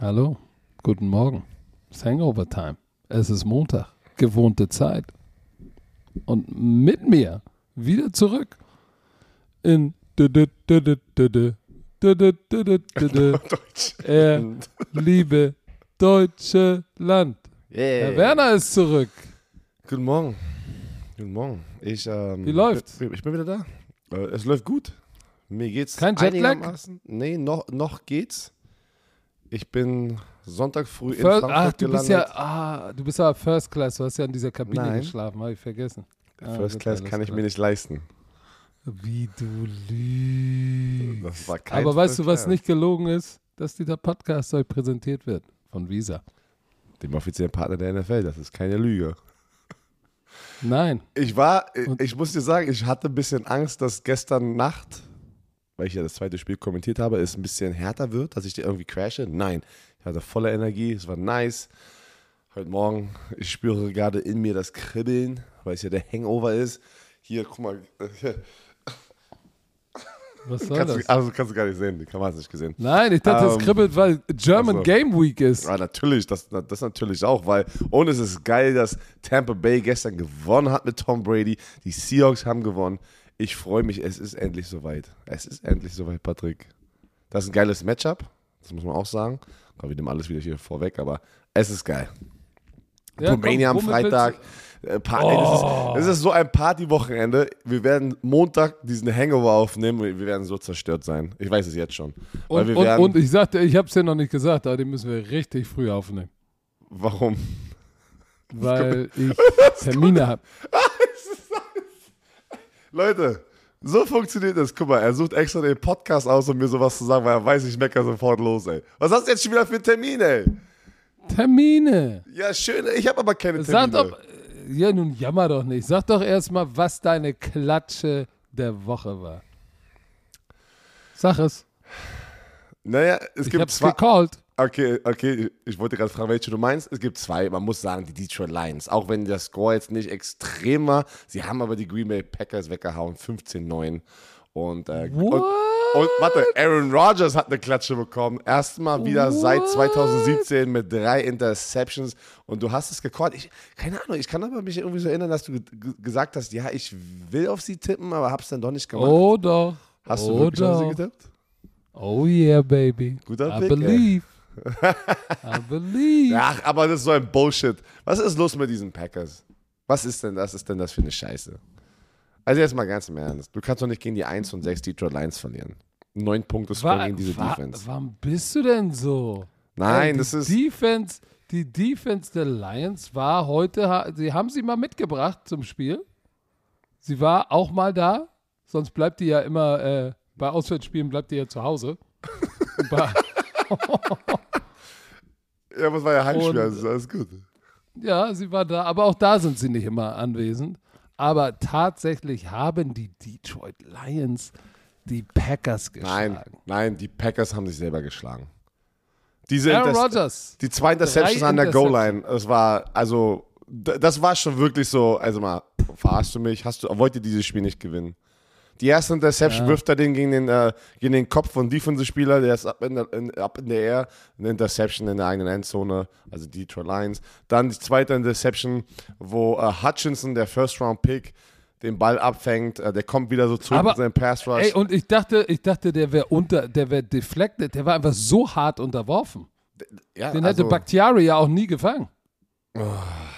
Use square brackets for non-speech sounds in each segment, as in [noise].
Hallo, guten Morgen. Es ist Hangover Time. Es ist Montag, gewohnte Zeit. Und mit mir wieder zurück in er liebe deutsche Land. Herr Werner ist zurück. Guten Morgen. Guten Morgen. Ich, ähm, Wie läuft's? Ich bin wieder da. Äh, es läuft gut. Mir geht's Kein Jetlag? einigermaßen- Nee, noch, noch geht's. Ich bin Sonntag früh in First, Frankfurt ach, du gelandet. bist ja, ah, du bist aber First Class. Du hast ja in dieser Kabine Nein. geschlafen, habe ich vergessen. Ah, First Class kann ich klar. mir nicht leisten. Wie du lügst. Das war kein Aber weißt du, was Class. nicht gelogen ist? Dass dieser Podcast euch präsentiert wird von Visa. Dem offiziellen Partner der NFL, das ist keine Lüge. Nein. Ich war, ich- ich muss dir sagen, ich hatte ein bisschen Angst, dass gestern Nacht, weil ich ja das zweite Spiel kommentiert habe, es ein bisschen härter wird, dass ich dir irgendwie crashe. Nein, ich hatte volle Energie, es war nice. Heute Morgen, ich spüre gerade in mir das Kribbeln, weil es ja der Hangover ist. Hier, guck mal, Was soll kannst das? du, also kannst du gar nicht sehen, die Kamera hat es nicht gesehen. Nein, ich dachte, es Ähm, kribbelt, weil German ach so. Game Week ist. Ja, natürlich, das, das natürlich auch, weil und es ist geil, dass Tampa Bay gestern gewonnen hat mit Tom Brady. Die Seahawks haben gewonnen. Ich freue mich, es ist endlich soweit. Es ist endlich soweit, Patrick. Das ist ein geiles Matchup, das muss man auch sagen. Aber wir nehmen alles wieder hier vorweg, aber es ist geil. Ja, komm, Romania am Freitag. Äh, Pa- ey, das, ist, das ist so ein Partywochenende. Wir werden Montag diesen Hangover aufnehmen wir werden so zerstört sein. Ich weiß es jetzt schon. Und, und, und ich sagte, ich habe es ja noch nicht gesagt, aber den müssen wir richtig früh aufnehmen. warum? Weil [laughs] ich Termine habe. Leute, so funktioniert das. Guck mal, er sucht extra den Podcast aus, um mir sowas zu sagen, weil er weiß, ich mecker sofort los, ey. Was hast du jetzt schon wieder für einen Termin, ey? Termine. Ja, schön, ich habe aber keine Sag Termine. doch, ja nun jammer doch nicht. Sag doch erstmal, was deine Klatsche der Woche war. Sag es. Naja, es Ich gibt hab's zwei. gecallt. Okay, okay, ich wollte gerade fragen, welche du meinst. Es gibt zwei. Man muss sagen, die Detroit Lions. Auch wenn der Score jetzt nicht extrem war, sie haben aber die Green Bay Packers weggehauen, 15-9. Und, äh, und, und warte, Aaron Rodgers hat eine Klatsche bekommen. Erstmal wieder seit What? 2017 mit drei Interceptions. Und du hast es gecallt. Ich, keine Ahnung, ich kann aber mich irgendwie so erinnern, dass du ge- gesagt hast, ja, ich will auf sie tippen, aber hab's dann doch nicht gemacht. Doch. hast du wirklich auf sie getippt? Oh yeah, baby. Guter I Pick, ey. believe. [laughs] I believe. Ach, aber das ist so ein Bullshit. Was ist los mit diesen Packers? Was ist denn das? Ist denn das für eine Scheiße? Also jetzt mal ganz im Ernst. Du kannst doch nicht gegen die 1 und 6 Detroit Lions verlieren. Neun Punkte Score gegen diese wa- Defense. Warum bist du denn so? Nein, Ey, das ist. Defense, die Defense der Lions war heute, sie haben sie mal mitgebracht zum Spiel. Sie war auch mal da, sonst bleibt die ja immer, äh, bei Auswärtsspielen bleibt die ja zu Hause. [laughs] Ja, was war ja Heimspiel, also alles gut. ja, sie war da, aber auch da sind sie nicht immer anwesend. Aber tatsächlich haben die Detroit Lions die Packers geschlagen. Nein, nein, die Packers haben sich selber geschlagen. Diese Aaron Rodgers. Die zwei Interceptions an der. Goal-Line, das war, also, das war schon wirklich so, also mal, verarschst du mich? Hast du, wollt ihr dieses Spiel nicht gewinnen? Die erste Interception Ja. wirft er den gegen den, äh, gegen den Kopf von Defensive-Spieler, der ist ab in, der, in, ab in der Air, eine Interception in der eigenen Endzone, also Detroit Lions. Dann die zweite Interception, wo äh, Hutchinson, der First-Round-Pick, den Ball abfängt, äh, der kommt wieder so zurück Aber- in seinen Pass-Rush. Ey, und ich dachte, ich dachte, der wäre unter, der wäre deflected, der war einfach so hart unterworfen. ja, Den also, hätte Bakhtiari ja auch nie gefangen.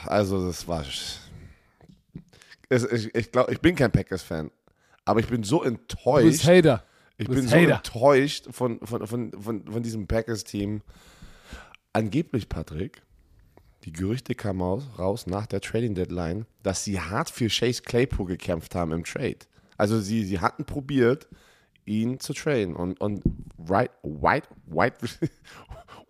Also, das war. Ich ich glaube, ich bin kein Packers-Fan. Aber ich bin so Du bist enttäuscht. Hater. Ich du bin bist so Hater. enttäuscht von, von, von, von, von diesem Packers-Team. Angeblich, Patrick, die Gerüchte kamen aus, raus nach der Trading-Deadline, dass sie hart für Chase Claypool gekämpft haben im Trade. Also sie, sie hatten probiert, ihn zu traden und, und right, White, White,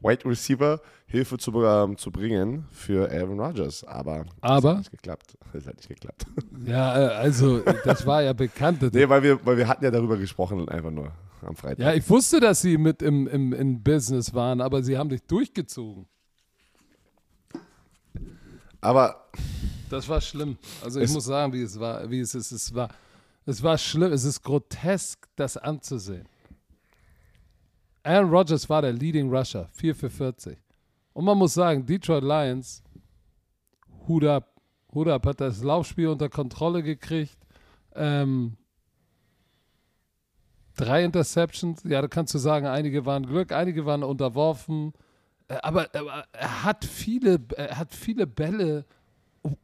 White Receiver Hilfe zu, ähm, zu bringen für Aaron Rodgers. Aber, Aber? [laughs] das hat nicht geklappt. Das hat nicht geklappt. Ja, äh, also, das war ja bekannt. nee, weil wir, weil wir hatten ja darüber gesprochen, einfach nur am Freitag. Ja, ich wusste, dass sie mit im, im, im Business waren, aber sie haben dich durchgezogen. Aber Das war schlimm. Also ich muss sagen, wie es war, wie es ist. Es war, es war schlimm. Es ist grotesk, das anzusehen. Aaron Rodgers war der Leading Rusher, 4 für 40. Und man muss sagen, Detroit Lions, Hut ab, Hut ab, hat das Laufspiel unter Kontrolle gekriegt. Ähm, drei Interceptions, ja, da kannst du sagen, einige waren Glück, einige waren unterworfen. Äh, aber, aber er hat viele, er hat viele Bälle,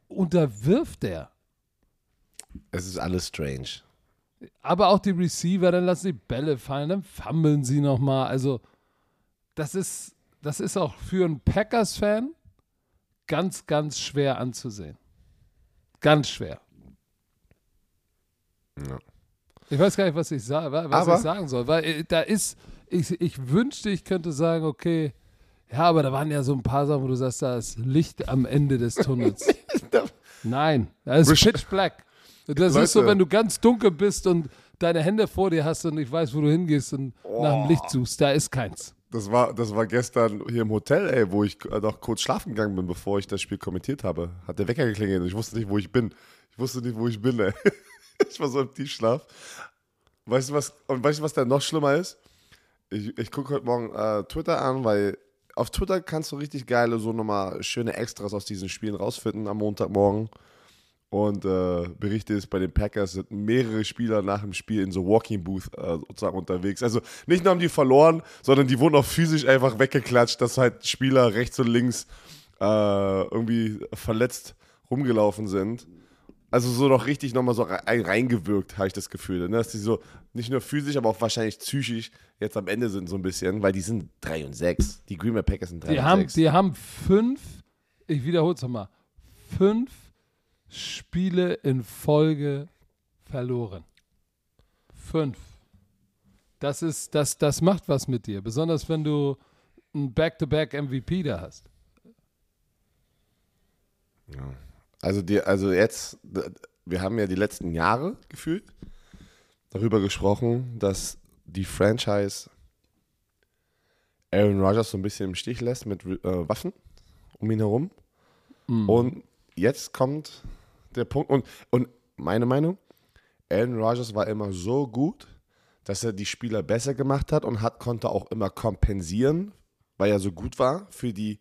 unterwirft er. Es ist alles strange. Aber auch die Receiver, dann lassen die Bälle fallen, dann fummeln sie nochmal. Also, das ist, das ist auch für einen Packers-Fan ganz, ganz schwer anzusehen. Ganz schwer. Ja. Ich weiß gar nicht, was ich, sa was Aber- ich sagen soll, weil äh, da ist, ich, ich wünschte, ich könnte sagen, okay, ja, aber da waren ja so ein paar Sachen, wo du sagst, da ist Licht am Ende des Tunnels. [laughs] Nein, da ist Pitch Black. Das Leute. ist so, wenn du ganz dunkel bist und deine Hände vor dir hast und ich weiß, wo du hingehst und nach dem Licht suchst. Da ist keins. Das war, das war gestern hier im Hotel, ey, wo ich noch kurz schlafen gegangen bin, bevor ich das Spiel kommentiert habe. Hat der Wecker geklingelt und ich wusste nicht, wo ich bin. Ich wusste nicht, wo ich bin, ey. [laughs] Ich war so im Tiefschlaf. Weißt du was, und weißt du, was da noch schlimmer ist? Ich, ich gucke heute Morgen äh, Twitter an, weil auf Twitter kannst du richtig geile, so nochmal schöne Extras aus diesen Spielen rausfinden am Montagmorgen. Und äh, Berichte ist, bei den Packers sind mehrere Spieler nach dem Spiel in so Walking Booth äh, sozusagen unterwegs. Also nicht nur haben die verloren, sondern die wurden auch physisch einfach weggeklatscht, dass halt Spieler rechts und links äh, irgendwie verletzt rumgelaufen sind. Also so noch richtig nochmal so rein, reingewirkt, habe ich das Gefühl. Ne? Dass die so nicht nur physisch, aber auch wahrscheinlich psychisch jetzt am Ende sind so ein bisschen, weil die sind 3 und 6. Die Green Bay Packers sind 3 Die und haben, 6. die haben fünf, ich wiederhole es nochmal, fünf Spiele in Folge verloren. Fünf. Das ist, das, das macht was mit dir, besonders wenn du einen Back-to-Back-MVP da hast. Also, die, also jetzt, wir haben ja die letzten Jahre gefühlt darüber gesprochen, dass die Franchise Aaron Rodgers so ein bisschen im Stich lässt mit äh, Waffen um ihn herum. Und jetzt kommt der Punkt, und, und meine Meinung, Aaron Rodgers war immer so gut, dass er die Spieler besser gemacht hat und hat, konnte auch immer kompensieren, weil er so gut war für die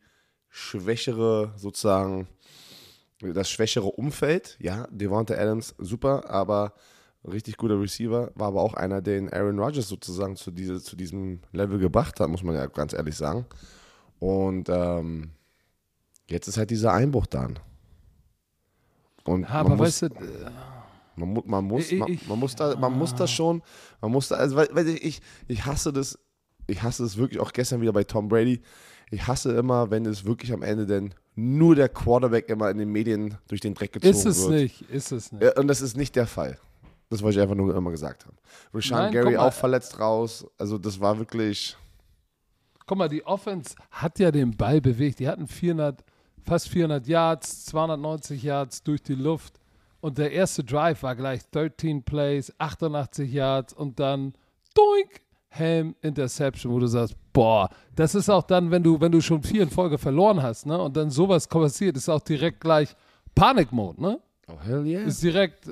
schwächere, sozusagen, das schwächere Umfeld. Ja, Devonta Adams, super, aber richtig guter Receiver, war aber auch einer, den Aaron Rodgers sozusagen zu, diese, zu diesem Level gebracht hat, muss man ja ganz ehrlich sagen. Und ähm, jetzt ist halt dieser Einbruch da. Und Ja, man aber muss, weißt du, äh, man, man, muss, Ich- man, man muss da, man muss das schon, man muss da, also weil, ich, ich hasse das, ich hasse es wirklich auch gestern wieder bei Tom Brady. Ich hasse immer, wenn es wirklich am Ende denn nur der Quarterback immer in den Medien durch den Dreck gezogen ist es wird. nicht, ist es nicht. Und das ist nicht der Fall. Das wollte ich einfach nur immer gesagt haben. Rashawn Nein, Gary auch verletzt raus. Also das war wirklich. Guck mal, die Offense hat ja den Ball bewegt. Die hatten 400, fast 400 Yards, 290 Yards durch die Luft. Und der erste Drive war gleich 13 Plays, 88 Yards und dann doink, Helm, Interception, wo du sagst, boah, das ist auch dann, wenn du, wenn du schon vier in Folge verloren hast, ne? Und dann sowas passiert, ist auch direkt gleich Panikmode, ne? Oh, hell yeah. ist direkt,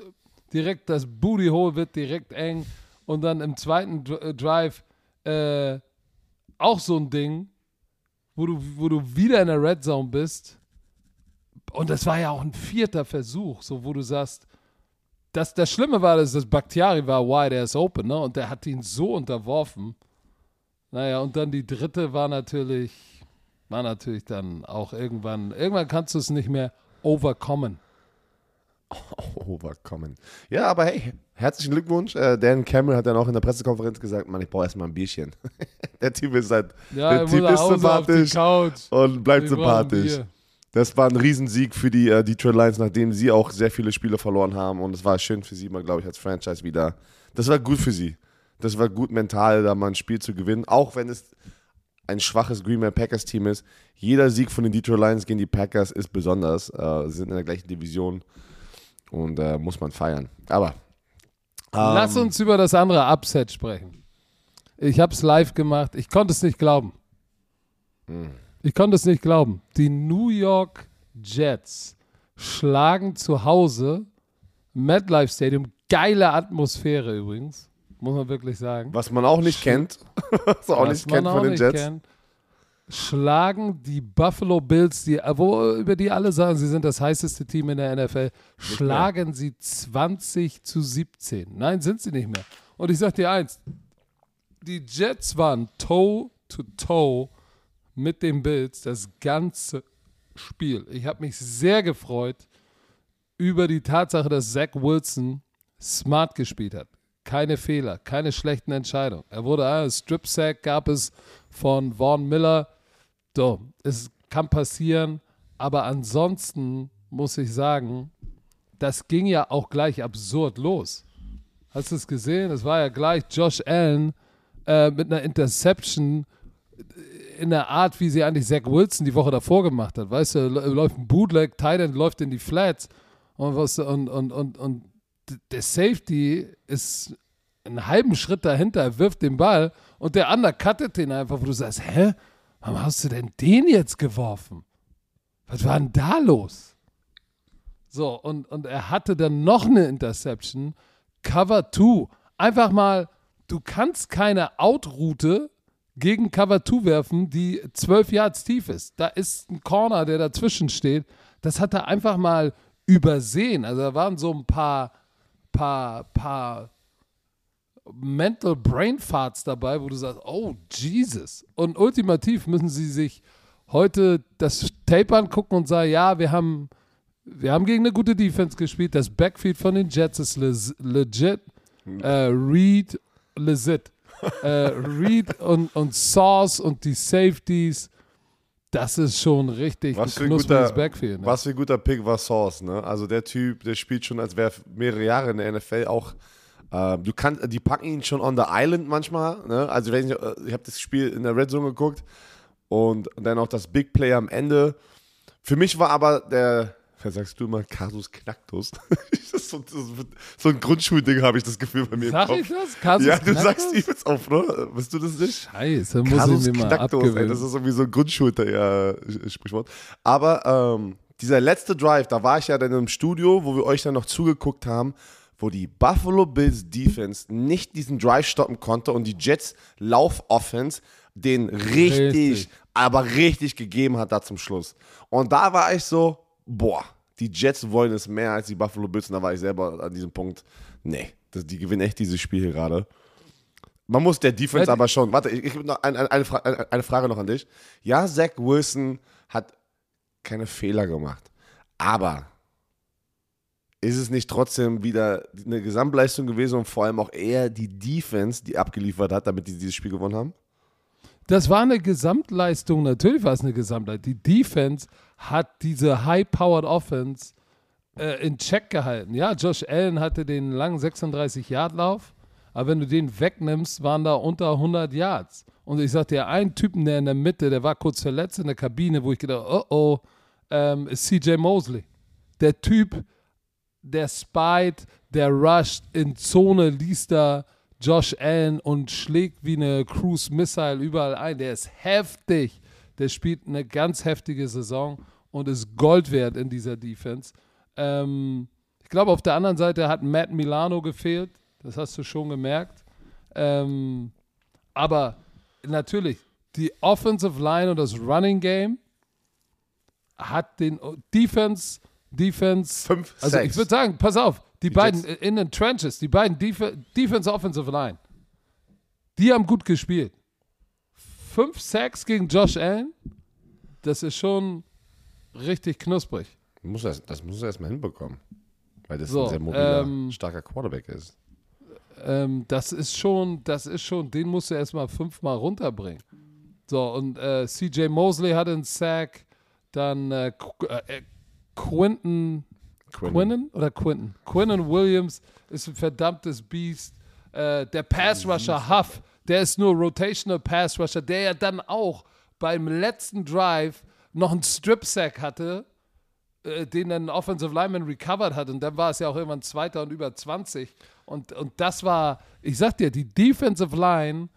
direkt das Booty Hole wird direkt eng und dann im zweiten äh, Drive äh, auch so ein Ding, wo du, wo du wieder in der Red Zone bist. Und das war ja auch ein vierter Versuch, so wo du sagst, das, das Schlimme war, dass das Bakhtiari war wide ass open, ne? Und der hat ihn so unterworfen. Naja, und dann die dritte war natürlich, war natürlich dann auch irgendwann, irgendwann kannst du es nicht mehr overkommen. [laughs] Overkommen. Ja, aber hey, herzlichen Glückwunsch. Äh, Dan Cameron hat dann auch in der Pressekonferenz gesagt, Mann, ich brauche erstmal ein Bierchen. [laughs] der Typ ist halt, Ja, der er Typ ist sympathisch und bleibt brauchen sympathisch. Das war ein Riesensieg für die äh, Detroit Lions, nachdem sie auch sehr viele Spiele verloren haben. Und es war schön für sie mal, glaube ich, als Franchise wieder. Das war gut für sie. Das war gut mental, da mal ein Spiel zu gewinnen. Auch wenn es ein schwaches Green Bay Packers Team ist. Jeder Sieg von den Detroit Lions gegen die Packers ist besonders. Äh, sie sind in der gleichen Division und äh, muss man feiern. Aber Lass ähm, uns über das andere Upset sprechen. Ich habe es live gemacht. Ich konnte es nicht glauben. Hm. Ich konnte es nicht glauben. Die New York Jets schlagen zu Hause MetLife Stadium. Geile Atmosphäre übrigens. muss man wirklich sagen. Was man auch nicht kennt. [laughs] Was man auch Was nicht kennt auch von den nicht Jets. kennt, Schlagen die Buffalo Bills, die, wo, über die alle sagen, sie sind das heißeste Team in der NFL, schlagen sie 20 zu 17. Nein, sind sie nicht mehr. Und ich sag dir eins, die Jets waren toe to toe mit den Bills das ganze Spiel. Ich habe mich sehr gefreut über die Tatsache, dass Zach Wilson smart gespielt hat. Keine Fehler, keine schlechten Entscheidungen. Er wurde ein Strip Sack gab es von Vaughn Miller. So, es kann passieren, aber ansonsten muss ich sagen, das ging ja auch gleich absurd los. Hast du es gesehen? Es war ja gleich Josh Allen äh, mit einer Interception in der Art, wie sie eigentlich Zach Wilson die Woche davor gemacht hat. Weißt du, läuft ein Bootleg, Titan läuft in die Flats und, was, und, und, und, und der Safety ist einen halben Schritt dahinter, er wirft den Ball und der andere cuttet den einfach, wo du sagst, hä, warum hast du denn den jetzt geworfen? Was war denn da los? So, und, und er hatte dann noch eine Interception, Cover 2. Einfach mal, du kannst keine Out-Route gegen Cover 2 werfen, die 12 Yards tief ist. Da ist ein Corner, der dazwischen steht. Das hat er einfach mal übersehen. Also da waren so ein paar, paar, paar Mental Brain Farts dabei, wo du sagst, oh Jesus. Und ultimativ müssen sie sich heute das Tape angucken und sagen, ja, wir haben, wir haben gegen eine gute Defense gespielt. Das Backfield von den Jets ist legit. Äh, Reed, legit. Äh, Reed und, und Sauce und die Safeties, das ist schon richtig Was für ein knuspriges guter, Backfield. Ne? was für ein guter Pick war Sauce, ne? Also der Typ, der spielt schon, als wäre mehrere Jahre in der NFL auch. Äh, du kannst, die packen ihn schon on the island manchmal, ne? Also wenn ich, äh, ich habe das Spiel in der Red Zone geguckt und dann auch das Big Play am Ende. Für mich war aber der, was sagst du immer, Kasus Knacktus. [laughs] so, so ein Grundschulding, habe ich das Gefühl bei mir Sag ich das? Kasus ja, du Knacktus? sagst ihm jetzt auf, ne? Bist du das nicht? Scheiße, muss Kasus ich mir mal Knacktus, ey, abgewöhnen. das ist irgendwie so ein Grundschulter-Sprichwort. Aber ähm, dieser letzte Drive, da war ich ja dann im Studio, wo wir euch dann noch zugeguckt haben, wo die Buffalo Bills Defense nicht diesen Drive stoppen konnte und die Jets Lauf-Offense den richtig, Richtig. aber richtig gegeben hat da zum Schluss. Und da war ich so, boah, die Jets wollen es mehr als die Buffalo Bills und da war ich selber an diesem Punkt, nee, das, die gewinnen echt dieses Spiel hier gerade. Man muss der Defense Ja, aber schon. Warte, ich, ich habe noch ein, ein, eine, Fra eine, eine Frage noch an dich. Ja, Zach Wilson hat keine Fehler gemacht. Aber ist es nicht trotzdem wieder eine Gesamtleistung gewesen und vor allem auch eher die Defense, die abgeliefert hat, damit die dieses Spiel gewonnen haben? Das war eine Gesamtleistung, natürlich war es eine Gesamtleistung. Die Defense hat diese High-Powered Offense äh, in Check gehalten. Ja, Josh Allen hatte den langen 36-Yard-Lauf, aber wenn du den wegnimmst, waren da unter 100 Yards. Und ich sagte ja, ein Typen, der in der Mitte, der war kurz verletzt in der Kabine, wo ich gedacht oh oh, ähm, ist CJ Mosley. Der Typ, der spied, der rusht in Zone, liest da Josh Allen und schlägt wie eine Cruise Missile überall ein. Der ist heftig. Der spielt eine ganz heftige Saison und ist Gold wert in dieser Defense. Ähm, ich glaube, auf der anderen Seite hat Matt Milano gefehlt. Das hast du schon gemerkt. Ähm, aber natürlich, die Offensive Line und das Running Game hat den Defense, Defense, Fünf also Sacks. ich würde sagen, pass auf, die, Die beiden Jets. in den Trenches, die beiden Def Defense, Offensive Line, die haben gut gespielt. Fünf Sacks gegen Josh Allen, das ist schon richtig knusprig. Muss das, das muss er erstmal hinbekommen. Weil das So, ein sehr mobiler, ähm, starker Quarterback ist. Ähm, das ist schon, das ist schon, den musst du erstmal fünfmal runterbringen. So, und äh, CJ Mosley hatte einen Sack, dann äh, Qu äh, Quinton, Quinnen oder Quinton? Quinnen Williams ist ein verdammtes Biest. Äh, der Pass Rusher Huff, der ist nur Rotational Pass Rusher, der ja dann auch beim letzten Drive noch einen Strip Sack hatte, äh, den dann Offensive Lineman recovered hat. Und dann war es ja auch irgendwann Zweiter und über 20. Und, und das war, ich sag dir, die Defensive Line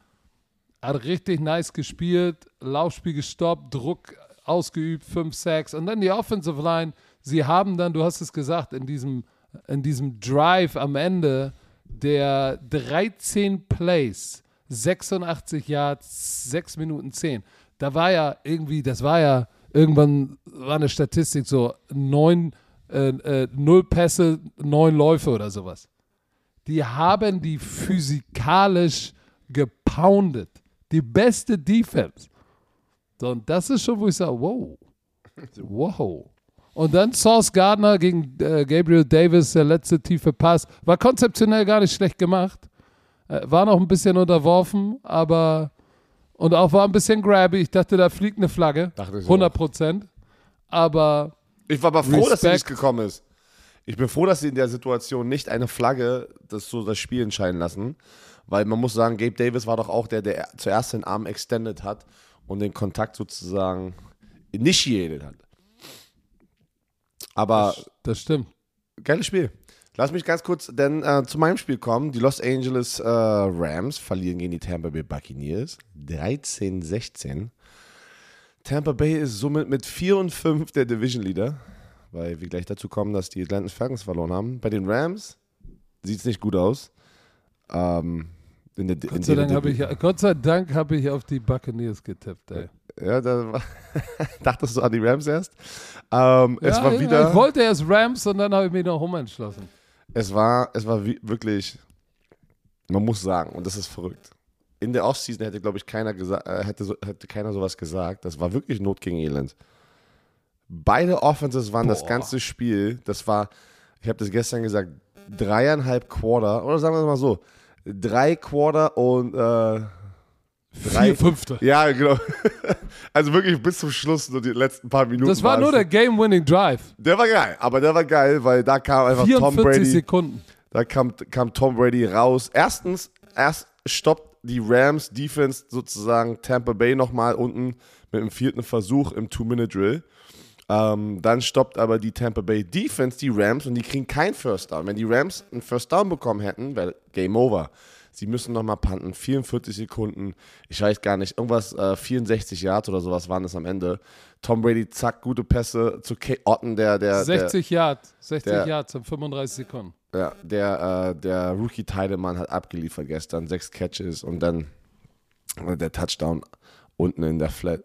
hat richtig nice gespielt, Laufspiel gestoppt, Druck ausgeübt, 5 Sacks. Und dann die Offensive Line, sie haben dann, du hast es gesagt, in diesem, in diesem Drive am Ende der 13 Plays, 86 Yards, 6 Minuten 10. Da war ja irgendwie, das war ja, irgendwann war eine Statistik so, neun, äh, äh, null Pässe, neun Läufe oder sowas. Die haben die physikalisch gepoundet. Die beste Defense. So, und das ist schon, wo ich sage, wow. Wow. Und dann Sauce Gardner gegen äh, Gabriel Davis, der letzte tiefe Pass. War konzeptionell gar nicht schlecht gemacht. Äh, war noch ein bisschen unterworfen, aber und auch war ein bisschen grabby. Ich dachte, da fliegt eine Flagge. Dachte ich 100 Prozent. Aber Ich war aber froh, dass sie Respekt. nicht gekommen ist. Ich bin froh, dass sie in der Situation nicht eine Flagge das so das Spiel entscheiden lassen. Weil man muss sagen, Gabe Davis war doch auch der, der zuerst den Arm extended hat und den Kontakt sozusagen initiated hat. Aber das stimmt. geiles Spiel. Lass mich ganz kurz denn äh, zu meinem Spiel kommen. Die Los Angeles äh, Rams verlieren gegen die Tampa Bay Buccaneers 13-16. Tampa Bay ist somit mit 4 und 5 der Division Leader, weil wir gleich dazu kommen, dass die Atlanta Falcons verloren haben. Bei den Rams sieht es nicht gut aus. Ähm, in der, in Gott sei, der Dank ich, Gott sei Dank habe ich auf die Buccaneers getippt, ey. Ja, da war, [laughs] dachtest du an die Rams erst? Ähm, es ja, war ja, wieder. Ich wollte erst Rams und dann habe ich mich noch umentschlossen. Es war, es war wirklich, man muss sagen, und das ist verrückt. In der Offseason hätte, glaube ich, keiner gesagt, äh, hätte, so, hätte keiner sowas gesagt. Das war wirklich Not gegen Elend. Beide Offenses waren das Boah. ganze Spiel, das war, ich habe das gestern gesagt, dreieinhalb Quarter, oder sagen wir es mal so, drei Quarter und äh, drei, Vier Fünfte. ja, genau. [laughs] Also wirklich bis zum Schluss, so die letzten paar Minuten. Das war nur der Game-Winning Drive. Der war geil, aber der war geil, weil da kam einfach Tom 44 Brady. Sekunden. Da kam, kam Tom Brady raus. Erstens, erst stoppt die Rams Defense sozusagen Tampa Bay nochmal unten mit dem vierten Versuch im Two-Minute-Drill. Ähm, dann stoppt aber die Tampa Bay Defense die Rams und die kriegen kein First Down. Wenn die Rams einen First Down bekommen hätten, wäre Game Over. Sie müssen nochmal panten. 44 Sekunden, ich weiß gar nicht, irgendwas, äh, 64 Yards oder sowas waren es am Ende. Tom Brady, zack, gute Pässe zu Kate Otten, der, der, 60 Yards. 60 der- Yards in 35 Sekunden. ja, der, äh, der Rookie Teidemann hat abgeliefert gestern, sechs Catches und dann der Touchdown unten in der Flat.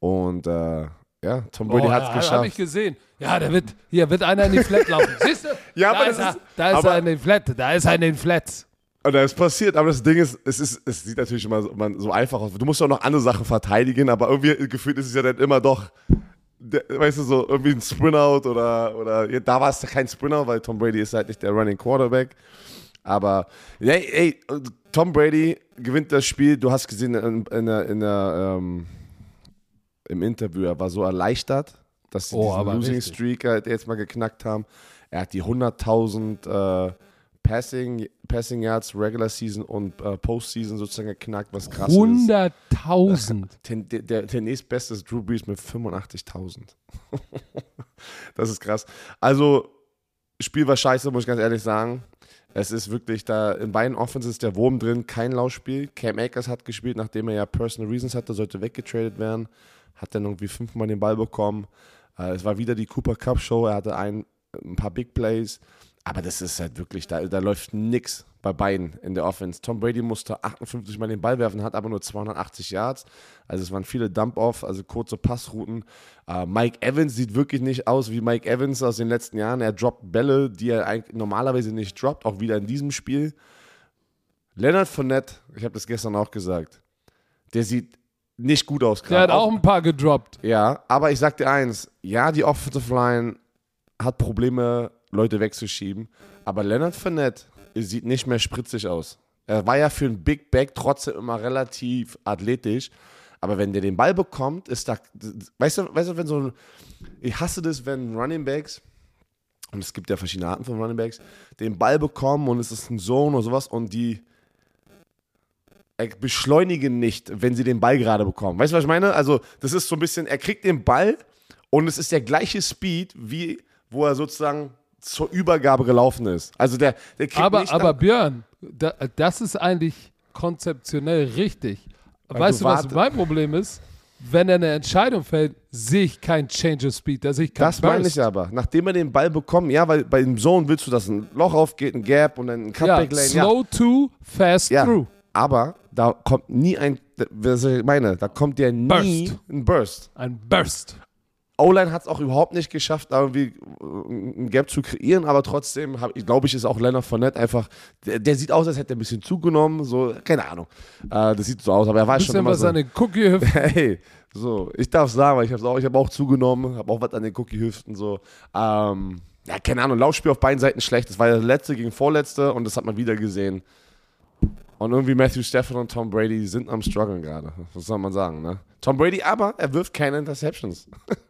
Und äh, ja, Tom Brady Oh, hat es ja, geschafft. Habe ich gesehen. Ja, da wird, hier wird einer in die Flat laufen. Siehst du? [laughs] Ja, da aber ist das er, ist- da ist aber- er in den Flat. Da ist er in den Flats. Und das ist passiert, aber das Ding ist, es ist, es sieht natürlich immer so, man, so einfach aus. Du musst auch noch andere Sachen verteidigen, aber irgendwie gefühlt ist es ja dann immer doch, der, weißt du, so irgendwie ein Sprint-Out oder, oder ja, da war es kein Sprint-Out, weil Tom Brady ist halt nicht der Running Quarterback. Aber, ey, ey, Tom Brady gewinnt das Spiel. Du hast gesehen in, in, der, in der, ähm, im Interview, er war so erleichtert, dass sie Oh, diesen Losing. Streak halt jetzt mal geknackt haben. Er hat die 100.000 äh, Passing, Passing Yards Regular Season und äh, Postseason sozusagen geknackt, was krass ist. 100.000. Den, [laughs] der, der, der nächstbeste ist Drew Brees mit 85.000. [laughs] das ist krass. Also, Spiel war scheiße, muss ich ganz ehrlich sagen. Es ist wirklich da, in beiden Offenses ist der Wurm drin, kein Laufspiel. Cam Akers hat gespielt, nachdem er ja Personal Reasons hatte, sollte weggetradet werden. Hat dann irgendwie fünfmal den Ball bekommen. Äh, es war wieder die Cooper Cup Show, er hatte ein, ein paar Big Plays. Aber das ist halt wirklich, da, da läuft nix bei beiden in der Offense. Tom Brady musste 58 Mal den Ball werfen, hat aber nur 280 Yards. Also es waren viele Dump-Off, also kurze Passrouten. Äh, Mike Evans sieht wirklich nicht aus wie Mike Evans aus den letzten Jahren. Er droppt Bälle, die er eigentlich normalerweise nicht droppt, auch wieder in diesem Spiel. Leonard Fournette, ich habe das gestern auch gesagt, der sieht nicht gut aus Der hat gerade. auch ein paar gedroppt. Ja, aber ich sag dir eins, ja, die Offensive Line hat Probleme, Leute wegzuschieben, aber Leonard Fournette sieht nicht mehr spritzig aus. Er war ja für einen Big Back trotzdem immer relativ athletisch, aber wenn der den Ball bekommt, ist da, weißt du, weißt du, wenn so ein, ich hasse das, wenn Running Backs, und es gibt ja verschiedene Arten von Running Backs, den Ball bekommen und es ist ein Zone oder sowas und die beschleunigen nicht, wenn sie den Ball gerade bekommen. Weißt du, was ich meine? Also, das ist so ein bisschen, er kriegt den Ball und es ist der gleiche Speed, wie wo er sozusagen zur Übergabe gelaufen ist. Also, der, der kriegt Aber, nicht aber Björn, da, das ist eigentlich konzeptionell richtig. Weil weißt du du, was mein Problem ist? wenn er eine Entscheidung fällt, sehe ich kein Change of Speed, da sehe ich kein Das meine Burst. ich aber. Nachdem er den Ball bekommt, ja, weil bei dem Zone willst du, dass ein Loch aufgeht, ein Gap und dann ein Ja, Cutback Lane. Ja, slow to, fast ja. through. Aber da kommt nie ein, was ich meine, da kommt der nie Burst. ein Burst. Ein Burst. O-Line hat es auch überhaupt nicht geschafft, da irgendwie äh, ein Gap zu kreieren, aber trotzdem, glaube ich, ist auch Leonard Fournette einfach, der, der sieht aus, als hätte er ein bisschen zugenommen, so, keine Ahnung. Äh, das sieht so aus, aber er war schon immer was so. den Cookie-Hüften. [laughs] Hey, so, ich darf sagen, weil ich habe auch, ich hab auch zugenommen, habe auch was an den Cookie-Hüften, so. Ähm, ja, keine Ahnung, Laufspiel auf beiden Seiten schlecht. Das war der letzte gegen vorletzte und das hat man wieder gesehen. Und irgendwie Matthew Stafford und Tom Brady sind am struggeln gerade. Was soll man sagen, ne? Tom Brady aber, er wirft keine Interceptions. [laughs]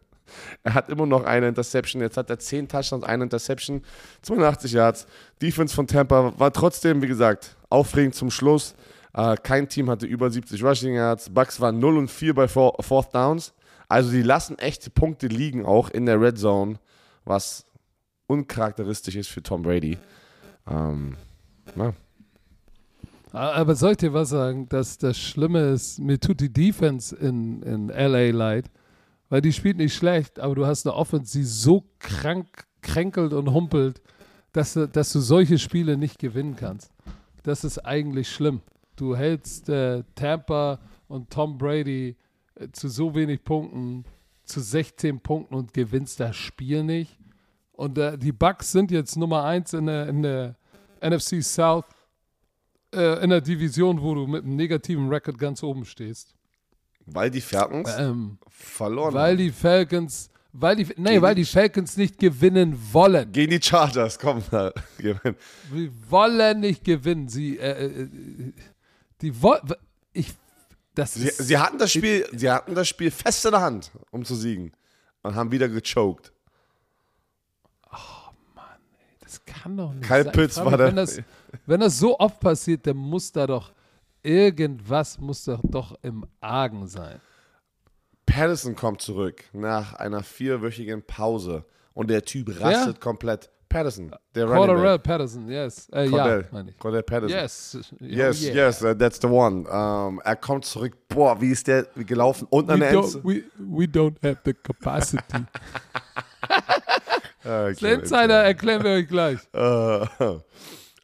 er hat immer noch eine Interception. Jetzt hat er 10 Touchdowns, eine Interception, 82 Yards. Defense von Tampa war trotzdem, wie gesagt, aufregend zum Schluss. Äh, kein Team hatte über 70 Rushing Yards. Bucks waren 0 und 4 bei Four, Fourth Downs. Also die lassen echte Punkte liegen, auch in der Red Zone, was uncharakteristisch ist für Tom Brady. Ähm, na, Aber soll ich dir was sagen? Dass das Schlimme ist, mir tut die Defense in, in LA leid, weil die spielt nicht schlecht, aber du hast eine Offense, die so krank kränkelt und humpelt, dass du, dass du solche Spiele nicht gewinnen kannst. Das ist eigentlich schlimm. Du hältst äh, Tampa und Tom Brady äh, zu so wenig Punkten, zu 16 Punkten und gewinnst das Spiel nicht. Und äh, die Bucks sind jetzt Nummer 1 in der, in der NFC South äh, in der Division, wo du mit einem negativen Record ganz oben stehst. Weil die Falcons Ähm, verloren weil haben. die Falcons, weil die, nee, weil die Falcons nicht gewinnen wollen. Gegen die Chargers, komm mal. [laughs] Sie wollen nicht gewinnen. Sie, äh, äh, die ich, das Sie, ist, sie, hatten das Spiel, sie hatten das Spiel fest in der Hand, um zu siegen. Und haben wieder gechoked. das kann doch nicht Kyle sein. Pitts Ich war mich, der- Wenn das, wenn das so oft passiert, dann muss da doch irgendwas muss doch, doch im Argen sein. Patterson kommt zurück nach einer vierwöchigen Pause. Und der Typ rastet komplett. Patterson, der Running Cordarrelle. Patterson, yes. Äh, Cordell, ja, meine ich. Cordell Patterson. Yes. Yes, Oh, yeah. yes, uh, that's the one. Um, er kommt zurück. Boah, wie ist der gelaufen? Und an der Endzone. we, we don't have the capacity. [laughs] [laughs] Der Insider erklären wir euch gleich. Äh, [laughs]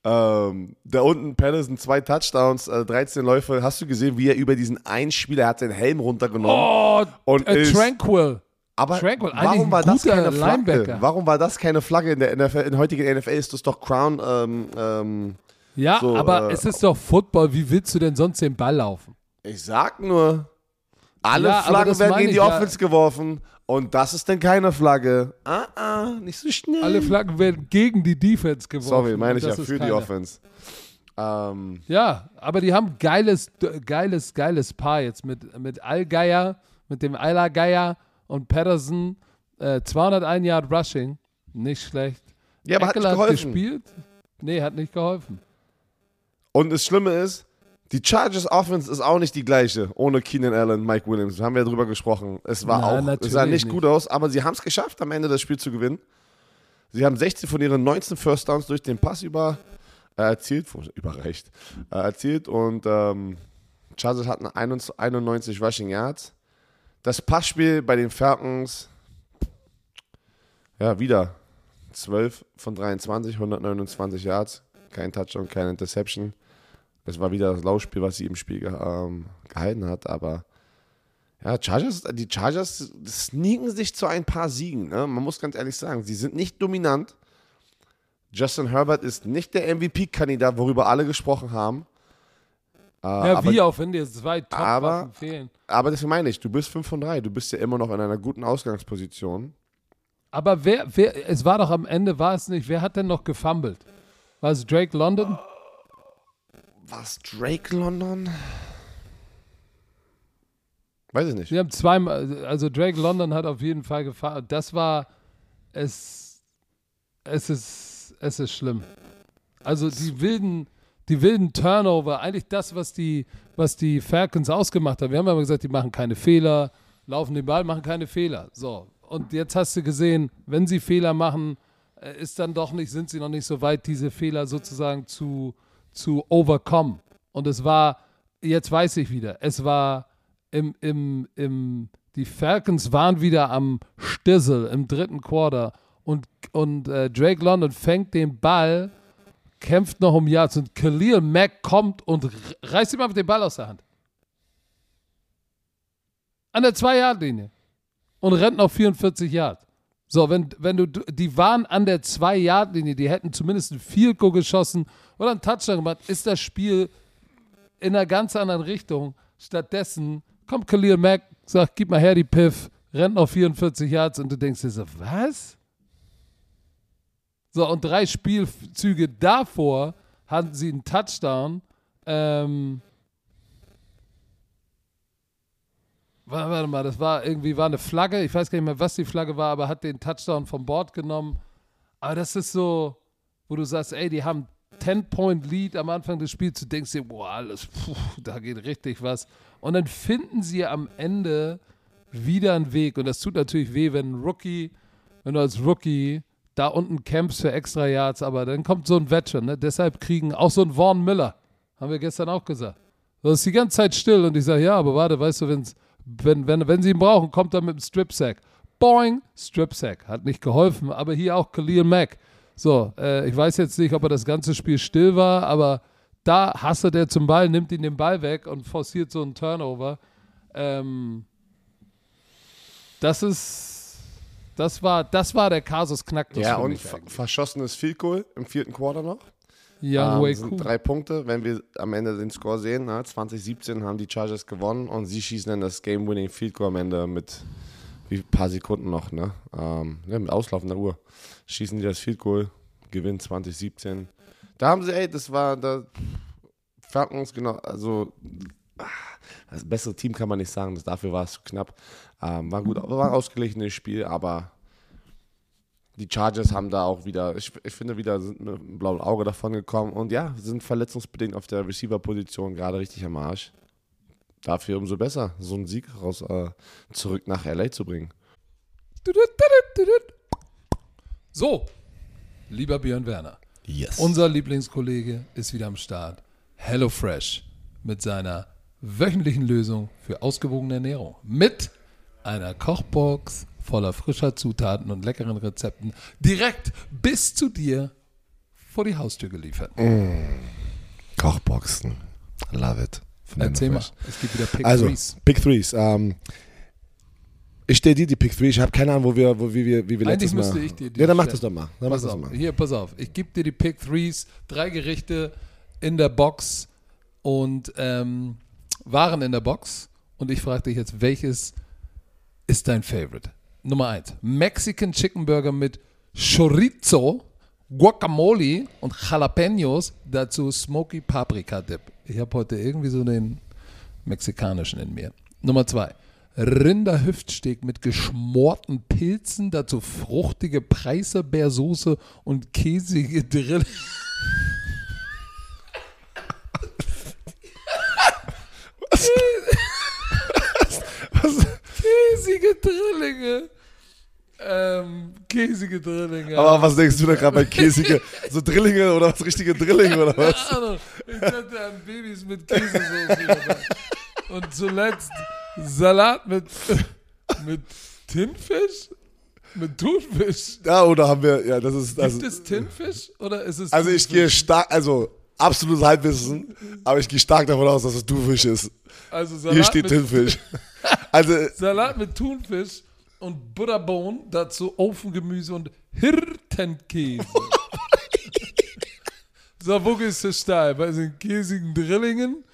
ähm, da unten Patterson, zwei Touchdowns, äh, 13 Läufe. Hast du gesehen, wie er über diesen einen Spieler, er hat den Helm runtergenommen. Oh, Und äh, ist- Tranquil. Aber Tranquil, warum war das keine Flagge? Linebacker. Warum war das keine Flagge in der NFL? In der heutigen NFL ist das doch Crown. Ähm, ähm, Ja, So, aber äh, es ist doch Football. Wie willst du denn sonst den Ball laufen? ich sag nur, alle Ja, Flaggen werden gegen die ja. Offense geworfen. Und das ist dann keine Flagge. Ah, ah, nicht so schnell. Alle Flaggen werden gegen die Defense geworfen. Sorry, meine ich ja für die. Offense. Ähm, Ja, aber die haben geiles, geiles, geiles Paar jetzt mit, mit Allgeier, mit dem Eiler-Geier und Patterson. Äh, 201 Yard Rushing. Nicht schlecht. ja, aber hat nicht Eckler geholfen. gespielt. Nee, hat nicht geholfen. Und das Schlimme ist, die Chargers Offense ist auch nicht die gleiche ohne Keenan Allen, Mike Williams. Haben wir ja drüber gesprochen. Es war Nein, auch, es sah natürlich nicht gut aus, aber sie haben es geschafft, am Ende das Spiel zu gewinnen. Sie haben 16 von ihren 19 First Downs durch den Pass über, äh, erzielt, überreicht, äh, erzielt und ähm, Chargers hatten 91 91 Rushing Yards. Das Passspiel bei den Falcons, ja, wieder 12 von 23, 129 Yards, kein Touchdown, keine Interception. Es war wieder das Laufspiel, was sie im Spiel ähm, gehalten hat, aber ja, Chargers, die Chargers sneaken sich zu ein paar Siegen. Ne? Man muss ganz ehrlich sagen, sie sind nicht dominant. Justin Herbert ist nicht der MVP-Kandidat, worüber alle gesprochen haben. Äh, Ja, aber, wie auch, wenn dir zwei aber- Top-Waffen fehlen. aber das meine ich, du bist 5 von 3. Du bist ja immer noch in einer guten Ausgangsposition. Aber wer, wer, es war doch am Ende, war es nicht, wer hat denn noch gefummelt? War es Drake London? Was, Drake London? Weiß ich nicht. Sie haben zweimal, also Drake London hat auf jeden Fall gefahren. Das war, es, es ist, es ist schlimm. Also die wilden, die wilden Turnover, eigentlich das, was die, was die Falcons ausgemacht haben. Wir haben ja immer gesagt, die machen keine Fehler, laufen den Ball, machen keine Fehler. So. Und jetzt hast du gesehen, wenn sie Fehler machen, äh, ist dann doch nicht, sind sie noch nicht so weit, diese Fehler sozusagen zu, zu overcome. Und es war, jetzt weiß ich wieder, es war im, im, im, die Falcons waren wieder am Stissel im dritten Quarter und, und äh, Drake London fängt den Ball, kämpft noch um Yards und Khalil Mack kommt und reißt ihm einfach den Ball aus der Hand. An der 2-Yard-Linie. Und rennt noch 44 Yards. So, wenn, wenn du, die waren an der 2-Yard-Linie, die hätten zumindest ein Field Goal geschossen oder einen Touchdown gemacht, ist das Spiel in einer ganz anderen Richtung. Stattdessen kommt Khalil Mack, sagt, gib mal her die Piff, rennt noch 44 Yards und du denkst dir so, was? So, und drei Spielzüge davor hatten sie einen Touchdown. Ähm, warte mal, das war irgendwie war eine Flagge. Ich weiß gar nicht mehr, was die Flagge war, aber hat den Touchdown vom Board genommen. Aber das ist so, wo du sagst, ey, die haben 10-Point-Lead am Anfang des Spiels. Du denkst dir, boah, alles, puh, da geht richtig was. Und dann finden sie am Ende wieder einen Weg. Und das tut natürlich weh, wenn ein Rookie, wenn du als Rookie da unten campst für extra Yards, aber dann kommt so ein Veteran. Ne? Deshalb kriegen auch so ein Vaughn Miller, haben wir gestern auch gesagt. Das ist die ganze Zeit still und ich sage, ja, aber warte, weißt du, wenn's, wenn, wenn, wenn sie ihn brauchen, kommt er mit dem Strip-Sack. Boing, Strip-Sack. Hat nicht geholfen, aber hier auch Khalil Mack. So, äh, ich weiß jetzt nicht, ob er das ganze Spiel still war, aber da hasselt er zum Ball, nimmt ihn den Ball weg und forciert so einen Turnover. Ähm, das ist, das war, das war der Kasus Knacktus. Ja, und mich ver eigentlich. verschossenes Field Goal im vierten Quarter noch. Young Ähm, sind cool. drei Punkte, wenn wir am Ende den Score sehen. Ne? 2017 haben die Chargers gewonnen und sie schießen dann das Game-Winning Field Goal am Ende mit wie ein paar Sekunden noch, ne? Ähm, ja, mit auslaufender Uhr. Schießen die das Field Goal, gewinnen 2017. Da haben sie, ey, das war da Falcons, genau, also das bessere Team kann man nicht sagen, das, dafür war es knapp. Ähm, war gut, war ein ausgeglichenes Spiel, aber die Chargers haben da auch wieder, ich, ich finde, wieder sind mit einem blauen Auge davon gekommen und ja, sind verletzungsbedingt auf der Receiver-Position gerade richtig am Arsch. Dafür umso besser, so einen Sieg raus äh, zurück nach LA zu bringen. So, lieber Björn Werner, Yes. unser Lieblingskollege ist wieder am Start. HelloFresh mit seiner wöchentlichen Lösung für ausgewogene Ernährung. Mit einer Kochbox voller frischer Zutaten und leckeren Rezepten direkt bis zu dir vor die Haustür geliefert. Kochboxen. Love it. Von Erzähl mal, es gibt wieder Pick Also, Threes. Pick Threes. Ähm, ich stelle dir die Pick Threes. Ich habe keine Ahnung, wo wir, wo, wie wir, wie wir Eigentlich letztes Mal. müsste ich dir die Ja, dann mach das doch mal. Dann mach Pass das auf, mal. hier, pass auf. Ich gebe dir die Pick Threes, drei Gerichte in der Box und ähm, Waren in der Box. Und ich frage dich jetzt, welches ist dein Favorite? Nummer eins: Mexican Chicken Burger mit Chorizo, Guacamole und Jalapenos. Dazu Smoky Paprika Dip. Ich habe heute irgendwie so den mexikanischen in mir. Nummer zwei. Rinderhüftsteak mit geschmorten Pilzen, dazu fruchtige Preiselbeersoße und käsige Drill. [laughs] [laughs] Was? Käsige Drillinge. Ähm, käsige Drillinge. Aber was denkst du da gerade bei käsige, so Drillinge oder was, richtige Drillinge oder was? Keine Ahnung. Ich dachte an Babys mit Käsesoße. Und zuletzt Salat mit, mit Tinfisch? Mit Thunfisch? Ja, oder haben wir, ja, das ist, also, Gibt es Tinfisch oder ist es also ich gehe stark, also absolutes Halbwissen, aber ich gehe stark davon aus, dass es Thunfisch ist. Also Salat Hier steht mit, Tinfisch. [laughs] Also, Salat mit Thunfisch und Butterbohnen, dazu Ofengemüse und Hirtenkäse. [laughs] so, wo gehst du steil? Bei den käsigen Drillingen,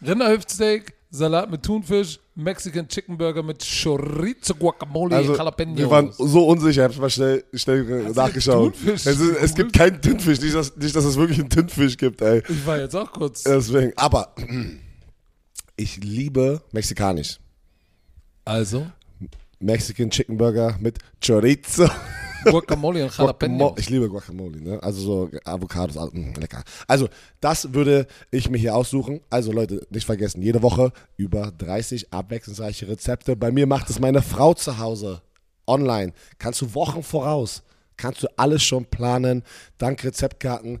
Rinderhüftsteak, Salat mit Thunfisch, Mexican Chicken Burger mit Chorizo, Guacamole, also Jalapenos. wir waren so unsicher, ich habe mal schnell, schnell nachgeschaut. Thunfisch Es, ist, es gibt keinen Tinfisch, nicht dass, nicht, dass es wirklich einen Tinfisch gibt, ey. ich war jetzt auch kurz. Deswegen, aber ich liebe mexikanisch. Also, Mexican Chicken Burger mit Chorizo. Guacamole und. [laughs] Jalapenos. Ich liebe Guacamole, ne? Also so Avocados, alles, mh, lecker. Also, das würde ich mir hier aussuchen. Also Leute, nicht vergessen, jede Woche über 30 abwechslungsreiche Rezepte. Bei mir macht es meine Frau zu Hause. Online. Kannst du Wochen voraus. Kannst du alles schon planen. Dank Rezeptkarten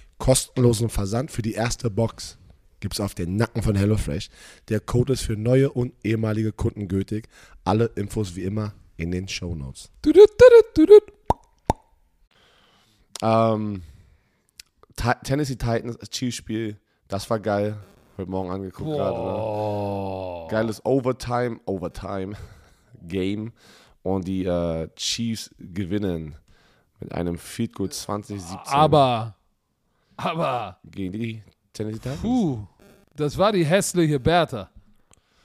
Kostenlosen Versand für die erste Box gibt es auf den Nacken von HelloFresh. Der Code ist für neue und ehemalige Kunden gültig. Alle Infos wie immer in den Show Notes. Ähm, Tennessee Titans, Chiefs-Spiel, das war geil. Heute Morgen angeguckt gerade. Ne? Geiles Overtime, Overtime [laughs] Game. Und die äh, Chiefs gewinnen mit einem Field Goal 2017 Aber, aber, gegen die Tennessee Titans. puh, das war die hässliche Bertha.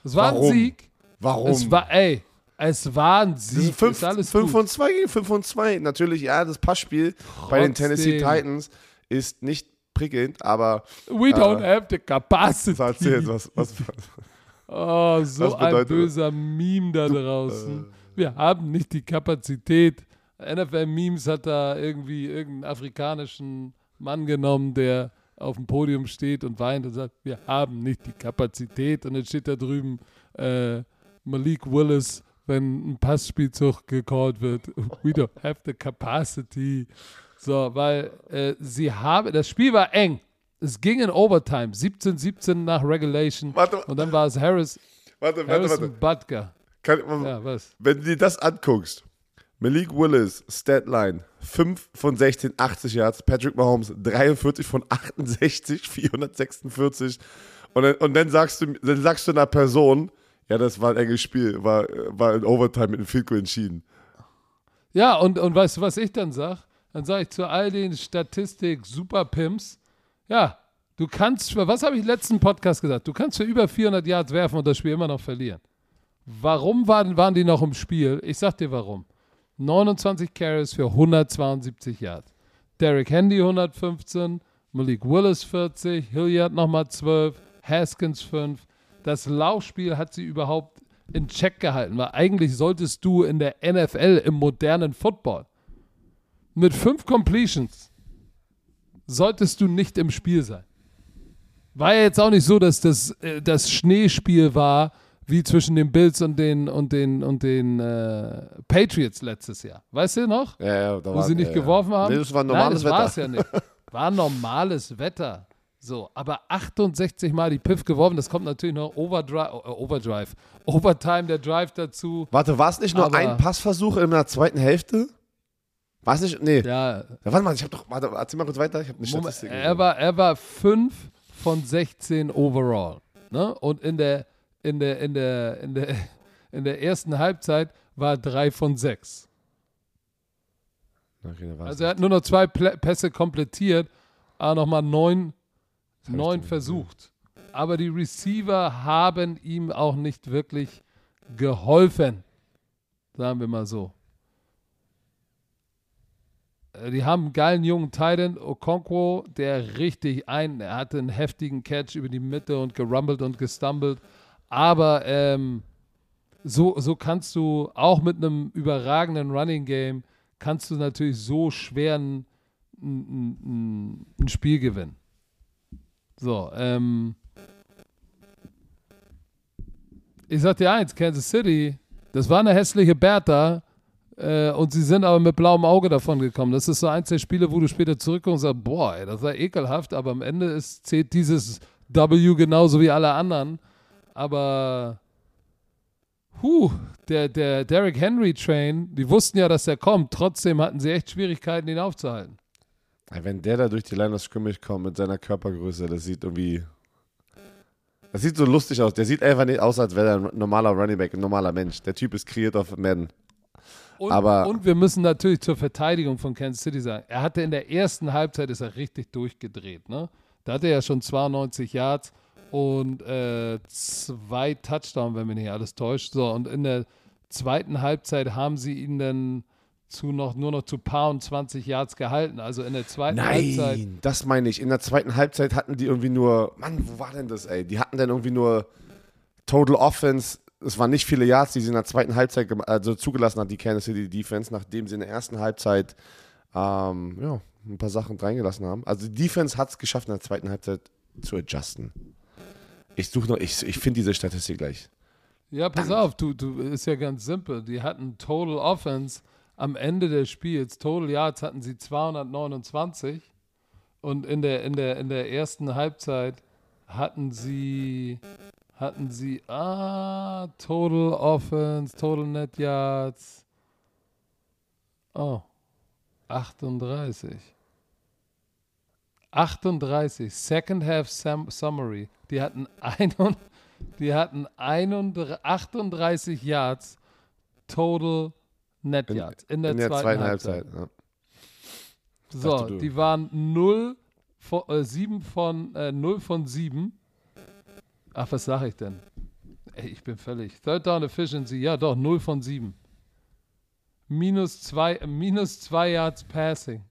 Das war Warum? ein Sieg. Warum? Es war, ey, es war ein Sieg. ist 5, ist alles 5 gut. und 2 gegen 5 und 2. Natürlich, ja, das Passspiel bei den Tennessee Trotzdem. Titans ist nicht prickelnd, aber We don't have the capacity. was erzählt, was, was, Oh, so Was ein böser Meme da draußen. Wir haben nicht die Kapazität. NFL-Memes hat da irgendwie irgendeinen afrikanischen Mann genommen, der auf dem Podium steht und weint und sagt, wir haben nicht die Kapazität. Und dann steht da drüben äh, Malik Willis, wenn ein Passspielzug gecallt wird. [laughs] We don't have the capacity. So, weil äh, sie haben, das Spiel war eng. Es ging in Overtime, 17-17 nach Regulation. Warte, Und dann war es Harris, warte, warte, Harrison warte. Butker. Kann, Ja, was? Wenn du dir das anguckst, Malik Willis, Statline, 5 von 16, 80 Yards, Patrick Mahomes, 43 von 68, 446. Und dann, und dann, sagst, du, dann sagst du einer Person, ja, das war ein enges Spiel, war, war in Overtime mit Field Goal entschieden. Ja, und, und weißt du, was ich dann sag? Dann sage ich zu all den Statistik-Superpimps, ja, du kannst, was habe ich im letzten Podcast gesagt? Du kannst für über 400 Yards werfen und das Spiel immer noch verlieren. Warum waren, waren die noch im Spiel? Ich sag dir warum. 29 Carries für 172 Yards. Derrick Henry 115, Malik Willis 40, Hilliard nochmal 12, Haskins 5. Das Laufspiel hat sie überhaupt in Check gehalten, weil eigentlich solltest du in der NFL im modernen Football mit fünf Completions solltest du nicht im Spiel sein. War ja jetzt auch nicht so, dass das, äh, das Schneespiel war, wie zwischen den Bills und den, und den, und den äh, Patriots letztes Jahr. Weißt du noch? Ja, ja, da Wo war- sie nicht ja, geworfen haben? Nee, das war normales Nein, das Wetter. war es ja nicht. War normales Wetter. So, aber 68 Mal die Piff geworfen, das kommt natürlich noch Overdrive, äh, Overdrive, Overtime, der Drive dazu. Warte, war es nicht nur ein Passversuch in der zweiten Hälfte? War es nicht? Nee. Ja, Ja, warte mal, ich hab doch, warte, erzähl mal kurz weiter, ich habe eine Moment, Statistik. er war, er war 5 von 16 overall. Ne? Und in der, in der, in der, in der, in der ersten Halbzeit war 3 von 6. Okay, da war's Also er hat nur noch zwei Pässe komplettiert, aber nochmal neun, neun versucht. Aber die Receiver haben ihm auch nicht wirklich geholfen. Sagen wir mal so. Äh, Die haben einen geilen jungen Titan, Okonkwo, der richtig ein, er hatte einen heftigen Catch über die Mitte und gerumbelt und gestumbled. Aber ähm, so, so kannst du auch mit einem überragenden Running Game, kannst du natürlich so schwer ein, ein, ein, Spiel gewinnen. So, ähm, ich sag dir eins, Kansas City, das war eine hässliche Bertha äh, und sie sind aber mit blauem Auge davon gekommen. Das ist so eins der Spiele, wo du später zurückkommst und sagst, boah, ey, das war ekelhaft, aber am Ende ist, zählt dieses W genauso wie alle anderen. Aber Huh, der, der Derrick Henry Train, die wussten ja, dass er kommt. Trotzdem hatten sie echt Schwierigkeiten, ihn aufzuhalten. Wenn der da durch die Line of Scrimmage kommt mit seiner Körpergröße, das sieht irgendwie. Das sieht so lustig aus. Der sieht einfach nicht aus, als wäre er ein normaler Running Back, ein normaler Mensch. Der Typ ist kreiert auf Madden. Und, Aber- und wir müssen natürlich zur Verteidigung von Kansas City sagen, er hatte in der ersten Halbzeit ist er richtig durchgedreht. Ne? Da hatte er ja schon 92 Yards und äh, zwei Touchdowns, wenn mich nicht alles täuscht. So, und in der zweiten Halbzeit haben sie ihn dann zu noch, nur noch zu paar und 20 Yards gehalten. Also in der zweiten Halbzeit. Nein, das meine ich. In der zweiten Halbzeit hatten die irgendwie nur, Mann, wo war denn das, ey? Die hatten dann irgendwie nur Total Offense. Es waren nicht viele Yards, die sie in der zweiten Halbzeit also zugelassen hat, die Kansas City Defense, nachdem sie in der ersten Halbzeit ähm, ja, ein paar Sachen reingelassen haben. Also die Defense hat es geschafft, in der zweiten Halbzeit zu adjusten. Ich suche noch, ich, ich finde diese Statistik gleich. Ja, pass auf, du, du, ist ja ganz simpel. Die hatten Total Offense am Ende des Spiels, Total Yards hatten sie 229 und in der, in der, in der ersten Halbzeit hatten sie, hatten sie, ah, Total Offense, Total Net Yards, oh, 38. 38, Second Half Sum Summary. Die hatten, ein, [laughs] die hatten 31, 38 Yards Total Net In, Yards in der, in der zweiten, zweiten Halbzeit. Halbzeit. ja. So, du- die waren 0 von, äh, 7 von, äh, 0 von 7. Ach, was sage ich denn? Ey, ich bin völlig. Third Down Efficiency, ja doch, 0 von 7. Minus 2 minus zwei Yards Passing.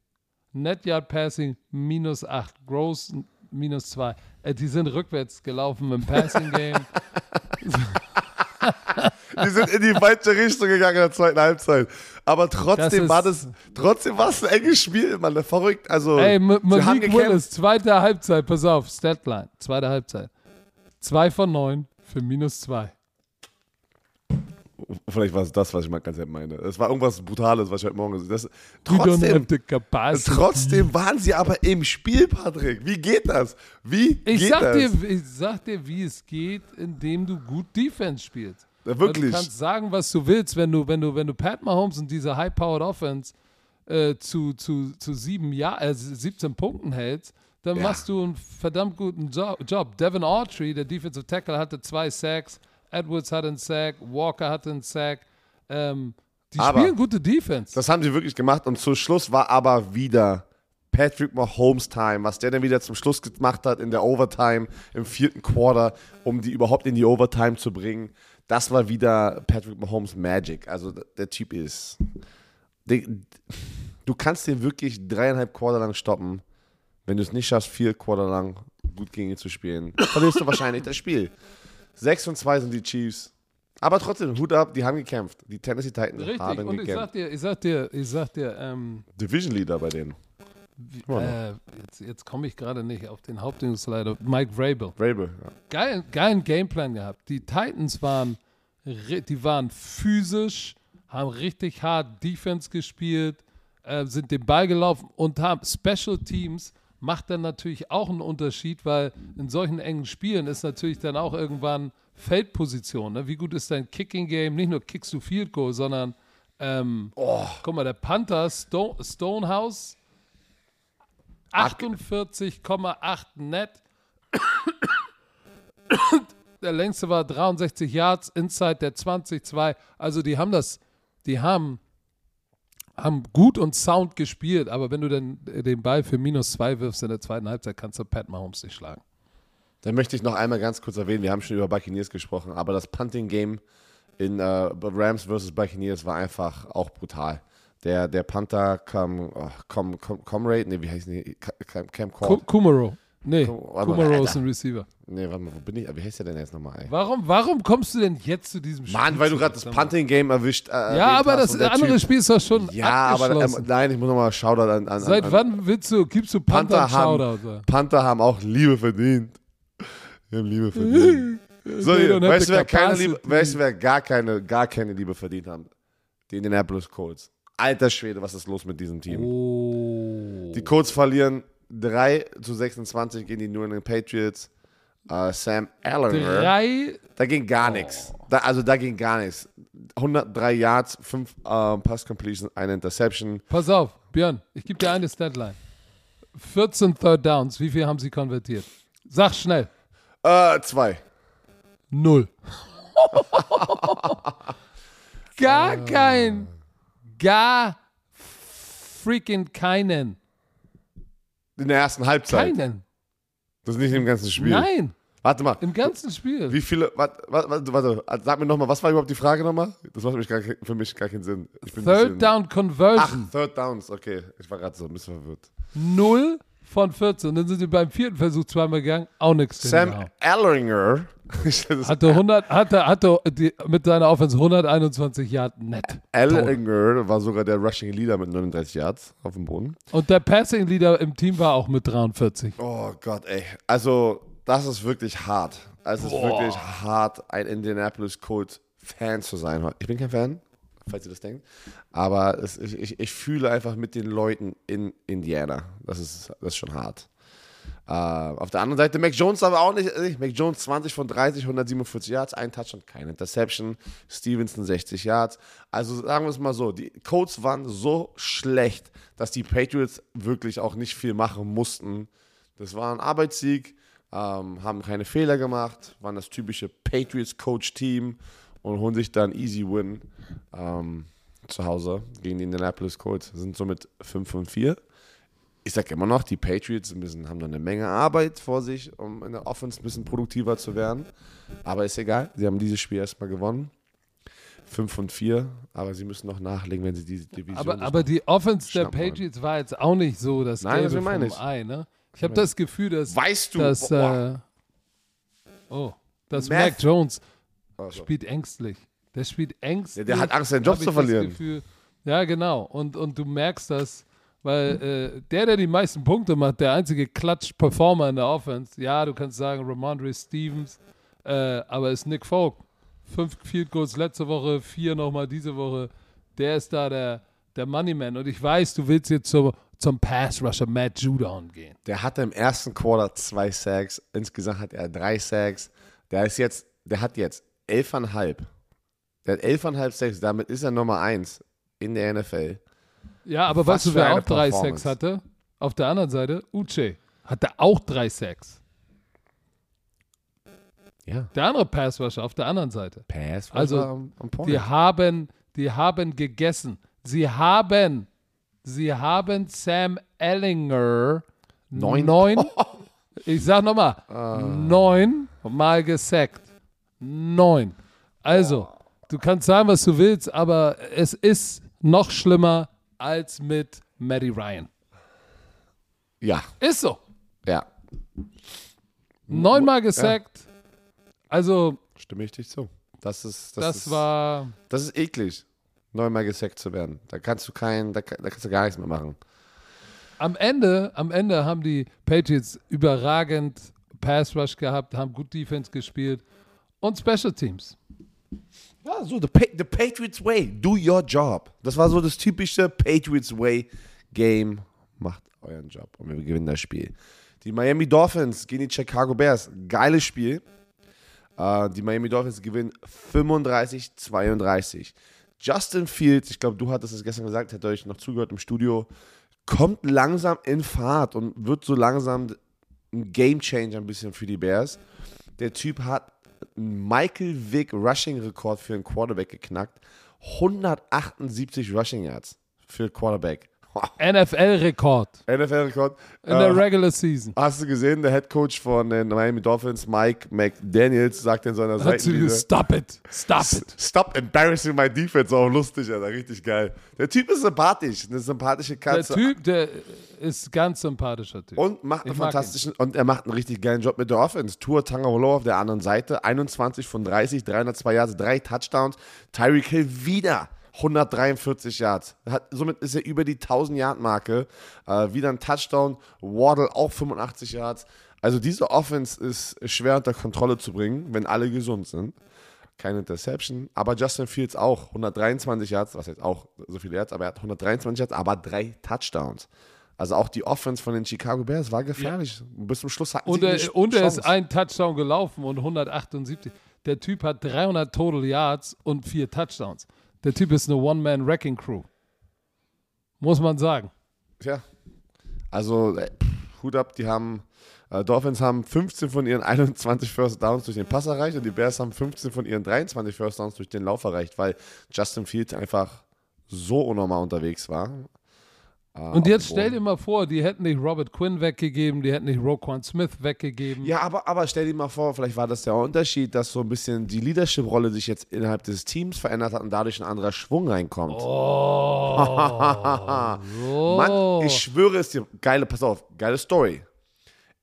Net Yard Passing minus 8. Gross minus 2. Äh, die sind rückwärts gelaufen im Passing Game. [laughs] Die sind in die falsche Richtung gegangen in der zweiten Halbzeit. Aber trotzdem ist- war das, trotzdem war es ein enges Spiel, Mann. Verrückt. Also, Ey, M Malik. Willis, zweite Halbzeit, pass auf, Statline, zweite Halbzeit. 2 von 9 für minus 2. Vielleicht war es das, was ich mal ganz meine. Es war irgendwas Brutales, was ich heute Morgen have Trotzdem, trotzdem waren sie aber im Spiel, Patrick. Wie geht das? Wie Ich geht sag, das? dir, ich sag dir, wie es geht, indem du gut Defense spielst. Ja, Weil wirklich. Du kannst sagen, was du willst, wenn du, wenn du, wenn du Pat Mahomes und diese High-Powered Offense äh, zu, zu, zu sieben Jahr, äh, 17 Punkten hältst, dann Ja. machst du einen verdammt guten Jo- Job. Devin Autry, der Defensive Tackle, hatte zwei Sacks, Edwards hatte einen Sack, Walker hatte einen Sack. Ähm, die Aber- spielen gute Defense. Das haben sie wirklich gemacht und zum Schluss war aber wieder Patrick Mahomes Time, was der dann wieder zum Schluss gemacht hat in der Overtime im vierten Quarter, um die überhaupt in die Overtime zu bringen. Das war wieder Patrick Mahomes Magic. Also der Typ ist. Du kannst den wirklich dreieinhalb Quarter lang stoppen. Wenn du es nicht schaffst, vier Quarter lang gut gegen ihn zu spielen, verlierst du wahrscheinlich das Spiel. 6 und 2 sind die Chiefs. Aber trotzdem, Hut ab, die haben gekämpft. Die Tennessee Titans Richtig, haben und ich gekämpft. sag dir, ich sag dir, ich sag dir, ähm, Division Leader bei denen. äh, jetzt, jetzt komme ich gerade nicht auf den Hauptnewsleiter, Mike Vrabel. Vrabel. Ja. geil, geilen Gameplan gehabt. Die Titans waren, die waren physisch, haben richtig hart Defense gespielt, äh, sind den Ball gelaufen und haben Special Teams macht dann natürlich auch einen Unterschied, weil in solchen engen Spielen ist natürlich dann auch irgendwann Feldposition. Ne? Wie gut ist dein Kicking Game? Nicht nur kickst du Field Goal, sondern ähm, guck mal, der Panther Sto Stonehouse 48,8 net [coughs] der längste war 63 Yards, Inside der 20-2. Also die haben das, die haben, haben gut und sound gespielt, aber wenn du dann den Ball für minus zwei wirfst in der zweiten Halbzeit, kannst du Pat Mahomes nicht schlagen. Dann möchte ich noch einmal ganz kurz erwähnen, wir haben schon über Buccaneers gesprochen, aber das Punting-Game in äh, Rams versus Buccaneers war einfach auch brutal. Der, der Panther Cam, oh, Cam, Cam, Comrade, nee, wie heißt die? Cam. Kumaro. Nee, mal, Kumaro ist ein Receiver. Nee, warte mal, wo bin ich? Wie heißt der denn jetzt nochmal, ey? Warum, warum kommst du denn jetzt zu diesem Spiel? Mann, weil du gerade das? Punting-Game erwischt äh, Ja, aber das andere Typ- Spiel ist doch schon Ja, aber ähm, nein, ich muss nochmal Shoutout an, an Seit an, wann willst du, gibst du Panther, Panther haben, Shoutout? Panther haben auch Liebe verdient. Die haben Liebe verdient. [laughs] So, hier, weißt du, wer keine. Liebe, weißt du, wer gar keine, gar keine Liebe verdient haben? Die Indianapolis Colts. Alter Schwede, was ist los mit diesem Team? Oh. Die Colts verlieren 3 zu 26 gegen die New England Patriots. Äh, Sam Drei da ging gar nichts. Da, also da ging gar nichts. 103 Yards, 5 äh, Pass Completion, eine Interception. Pass auf, Björn, ich gebe dir eine Statline. 14 Third Downs, wie viel haben sie konvertiert? Sag schnell. Äh, zwei. Null. [laughs] gar kein, gar freaking keinen. In der ersten Halbzeit. Keinen. Das ist nicht im ganzen Spiel. Nein. Warte mal. Im ganzen Spiel. Wie viele, warte, warte, warte, sag mir nochmal, was war überhaupt die Frage nochmal? Das macht mich gar, für mich gar keinen Sinn. Third Down Ach, Conversion. Third Downs, okay. Ich war gerade so ein bisschen verwirrt. 0 von 14. Dann sind sie beim vierten Versuch zweimal gegangen. Auch nichts. Sam. Ellinger. Hatte 100, hatte, hatte die, mit seiner Offense 121 Yard net. Ellinger war sogar der Rushing Leader mit 39 Yards auf dem Boden. Und der Passing Leader im Team war auch mit 43. Oh Gott, ey. Also, das ist wirklich hart. Es ist Boah. wirklich hart, ein Indianapolis Colts Fan zu sein. Ich bin kein Fan, falls ihr das denkt. Aber es, ich, ich, ich fühle einfach mit den Leuten in Indiana. Das ist, das ist schon hart. Äh, auf der anderen Seite, Mac Jones aber auch nicht. äh, Mac Jones 20 von 30, 147 Yards, ein Touchdown, keine Interception. Stevenson 60 Yards. Also sagen wir es mal so, die Colts waren so schlecht, dass die Patriots wirklich auch nicht viel machen mussten. Das war ein Arbeitssieg, ähm, haben keine Fehler gemacht, waren das typische Patriots-Coach-Team und holen sich dann easy Win ähm, zu Hause gegen die Indianapolis Colts. Sind somit 5 von 4 ich sage immer noch, die Patriots müssen, haben noch eine Menge Arbeit vor sich, um in der Offense ein bisschen produktiver zu werden. Aber ist egal, sie haben dieses Spiel erstmal gewonnen. 5 und 4, aber sie müssen noch nachlegen, wenn sie diese Division Aber, aber die Offense der. Patriots war jetzt auch nicht so das Nein, Gelbe meine vom ich. Ei. Ne? Ich habe das Gefühl, dass, Weißt du, dass, äh, oh, dass Math. Mac Jones Also, spielt ängstlich. Der spielt ängstlich. Ja, der hat Angst, seinen Job zu verlieren. Gefühl. Ja, genau. Und, und du merkst das, weil äh, der, der die meisten Punkte macht, der einzige Klatsch-Performer in der Offense, ja, du kannst sagen Ramondre Stevens, äh, aber ist Nick Folk. Fünf Field Goals letzte Woche, vier nochmal diese Woche. Der ist da der, der Moneyman. Und ich weiß, du willst jetzt zum, zum Pass-Rusher Matt Judon gehen. der hatte im ersten Quarter zwei Sacks, insgesamt hat er drei Sacks. Der ist jetzt, der hat jetzt elfeinhalb. Der hat elfeinhalb Sacks, damit ist er Nummer eins in der NFL. Ja, aber Was weißt du, wer auch drei. Sacks hatte? Auf der anderen Seite, Uche hatte auch drei Sacks. Ja. Der andere Passrusher auf der anderen Seite. Pass Also, am, am Point. Die haben, die haben gegessen. Sie haben, sie haben Sam Ellinger Neun. neun [laughs] ich sag nochmal, Ah. neun Mal gesackt. Neun. Also, du kannst sagen, was du willst, aber es ist noch schlimmer als mit Matty Ryan. ja, Ist so. ja. Neunmal gesackt. Also, Stimme ich dich zu. Das ist, das, das, ist, war. das ist eklig, neunmal gesackt zu werden. Da kannst du kein, da, da kannst du gar nichts mehr machen. Am Ende, am Ende haben die Patriots überragend Pass Rush gehabt, haben gut Defense gespielt und Special Teams. Ja, so, the, the Patriots Way, do your job. Das war so das typische Patriots Way Game. Macht euren Job und wir gewinnen das Spiel. Die Miami Dolphins gegen die Chicago Bears. Geiles Spiel. Äh, die Miami Dolphins gewinnen 35-32. Justin Fields, ich glaube, du hattest es gestern gesagt, hätte euch noch zugehört im Studio, kommt langsam in Fahrt und wird so langsam ein Game Changer ein bisschen für die Bears. Der Typ hat Michael Vick Rushing Rekord für einen Quarterback geknackt. 178 Rushing Yards für Quarterback. [laughs] NFL-Rekord NFL-Rekord. in der Regular Season. Hast du gesehen, der Head Coach von den Miami Dolphins, Mike McDaniels, sagt in seiner Seitenlinie, stop it, stop it. Stop embarrassing my defense. Auch lustig, Alter. Richtig geil. Der Typ ist sympathisch. Eine sympathische Der Katze. Typ, der ist ganz sympathischer Typ. Und macht einen Ich fantastischen und er macht einen richtig geilen Job mit der Offense. Tour Tangavolo auf der anderen Seite, 21 von 30, 302 Yards, drei Touchdowns. Tyreek Hill wieder 143 Yards. Hat, somit ist er über die 1000 Yard Marke. Äh, wieder ein Touchdown. Waddle auch 85 Yards. Also diese Offense ist schwer unter Kontrolle zu bringen, wenn alle gesund sind. Keine Interception, aber Justin Fields auch 123 Yards, was jetzt auch so viele Yards, aber er hat 123 Yards, aber drei Touchdowns. Also auch die Offense von den Chicago Bears war gefährlich. Bis zum Schluss hatten Und sie er, und er ist ein Touchdown gelaufen und 178. Der Typ hat 300 Total Yards und vier Touchdowns. Der Typ ist eine One-Man-Wrecking-Crew. Muss man sagen. Ja. Also, äh, Hut ab, die haben, äh, Dolphins haben 15 von ihren 21 First Downs durch den Pass erreicht und die Bears haben 15 von ihren 23 First Downs durch den Lauf erreicht, weil Justin Fields einfach so unnormal unterwegs war. Und jetzt stell dir mal vor, die hätten nicht Robert Quinn weggegeben, die hätten nicht Roquan Smith weggegeben. Ja, aber, aber stell dir mal vor, vielleicht war das der Unterschied, dass so ein bisschen die Leadership-Rolle sich jetzt innerhalb des Teams verändert hat und dadurch ein anderer Schwung reinkommt. Oh. so. [laughs] Mann, ich schwöre es dir, geile, pass auf, geile Story.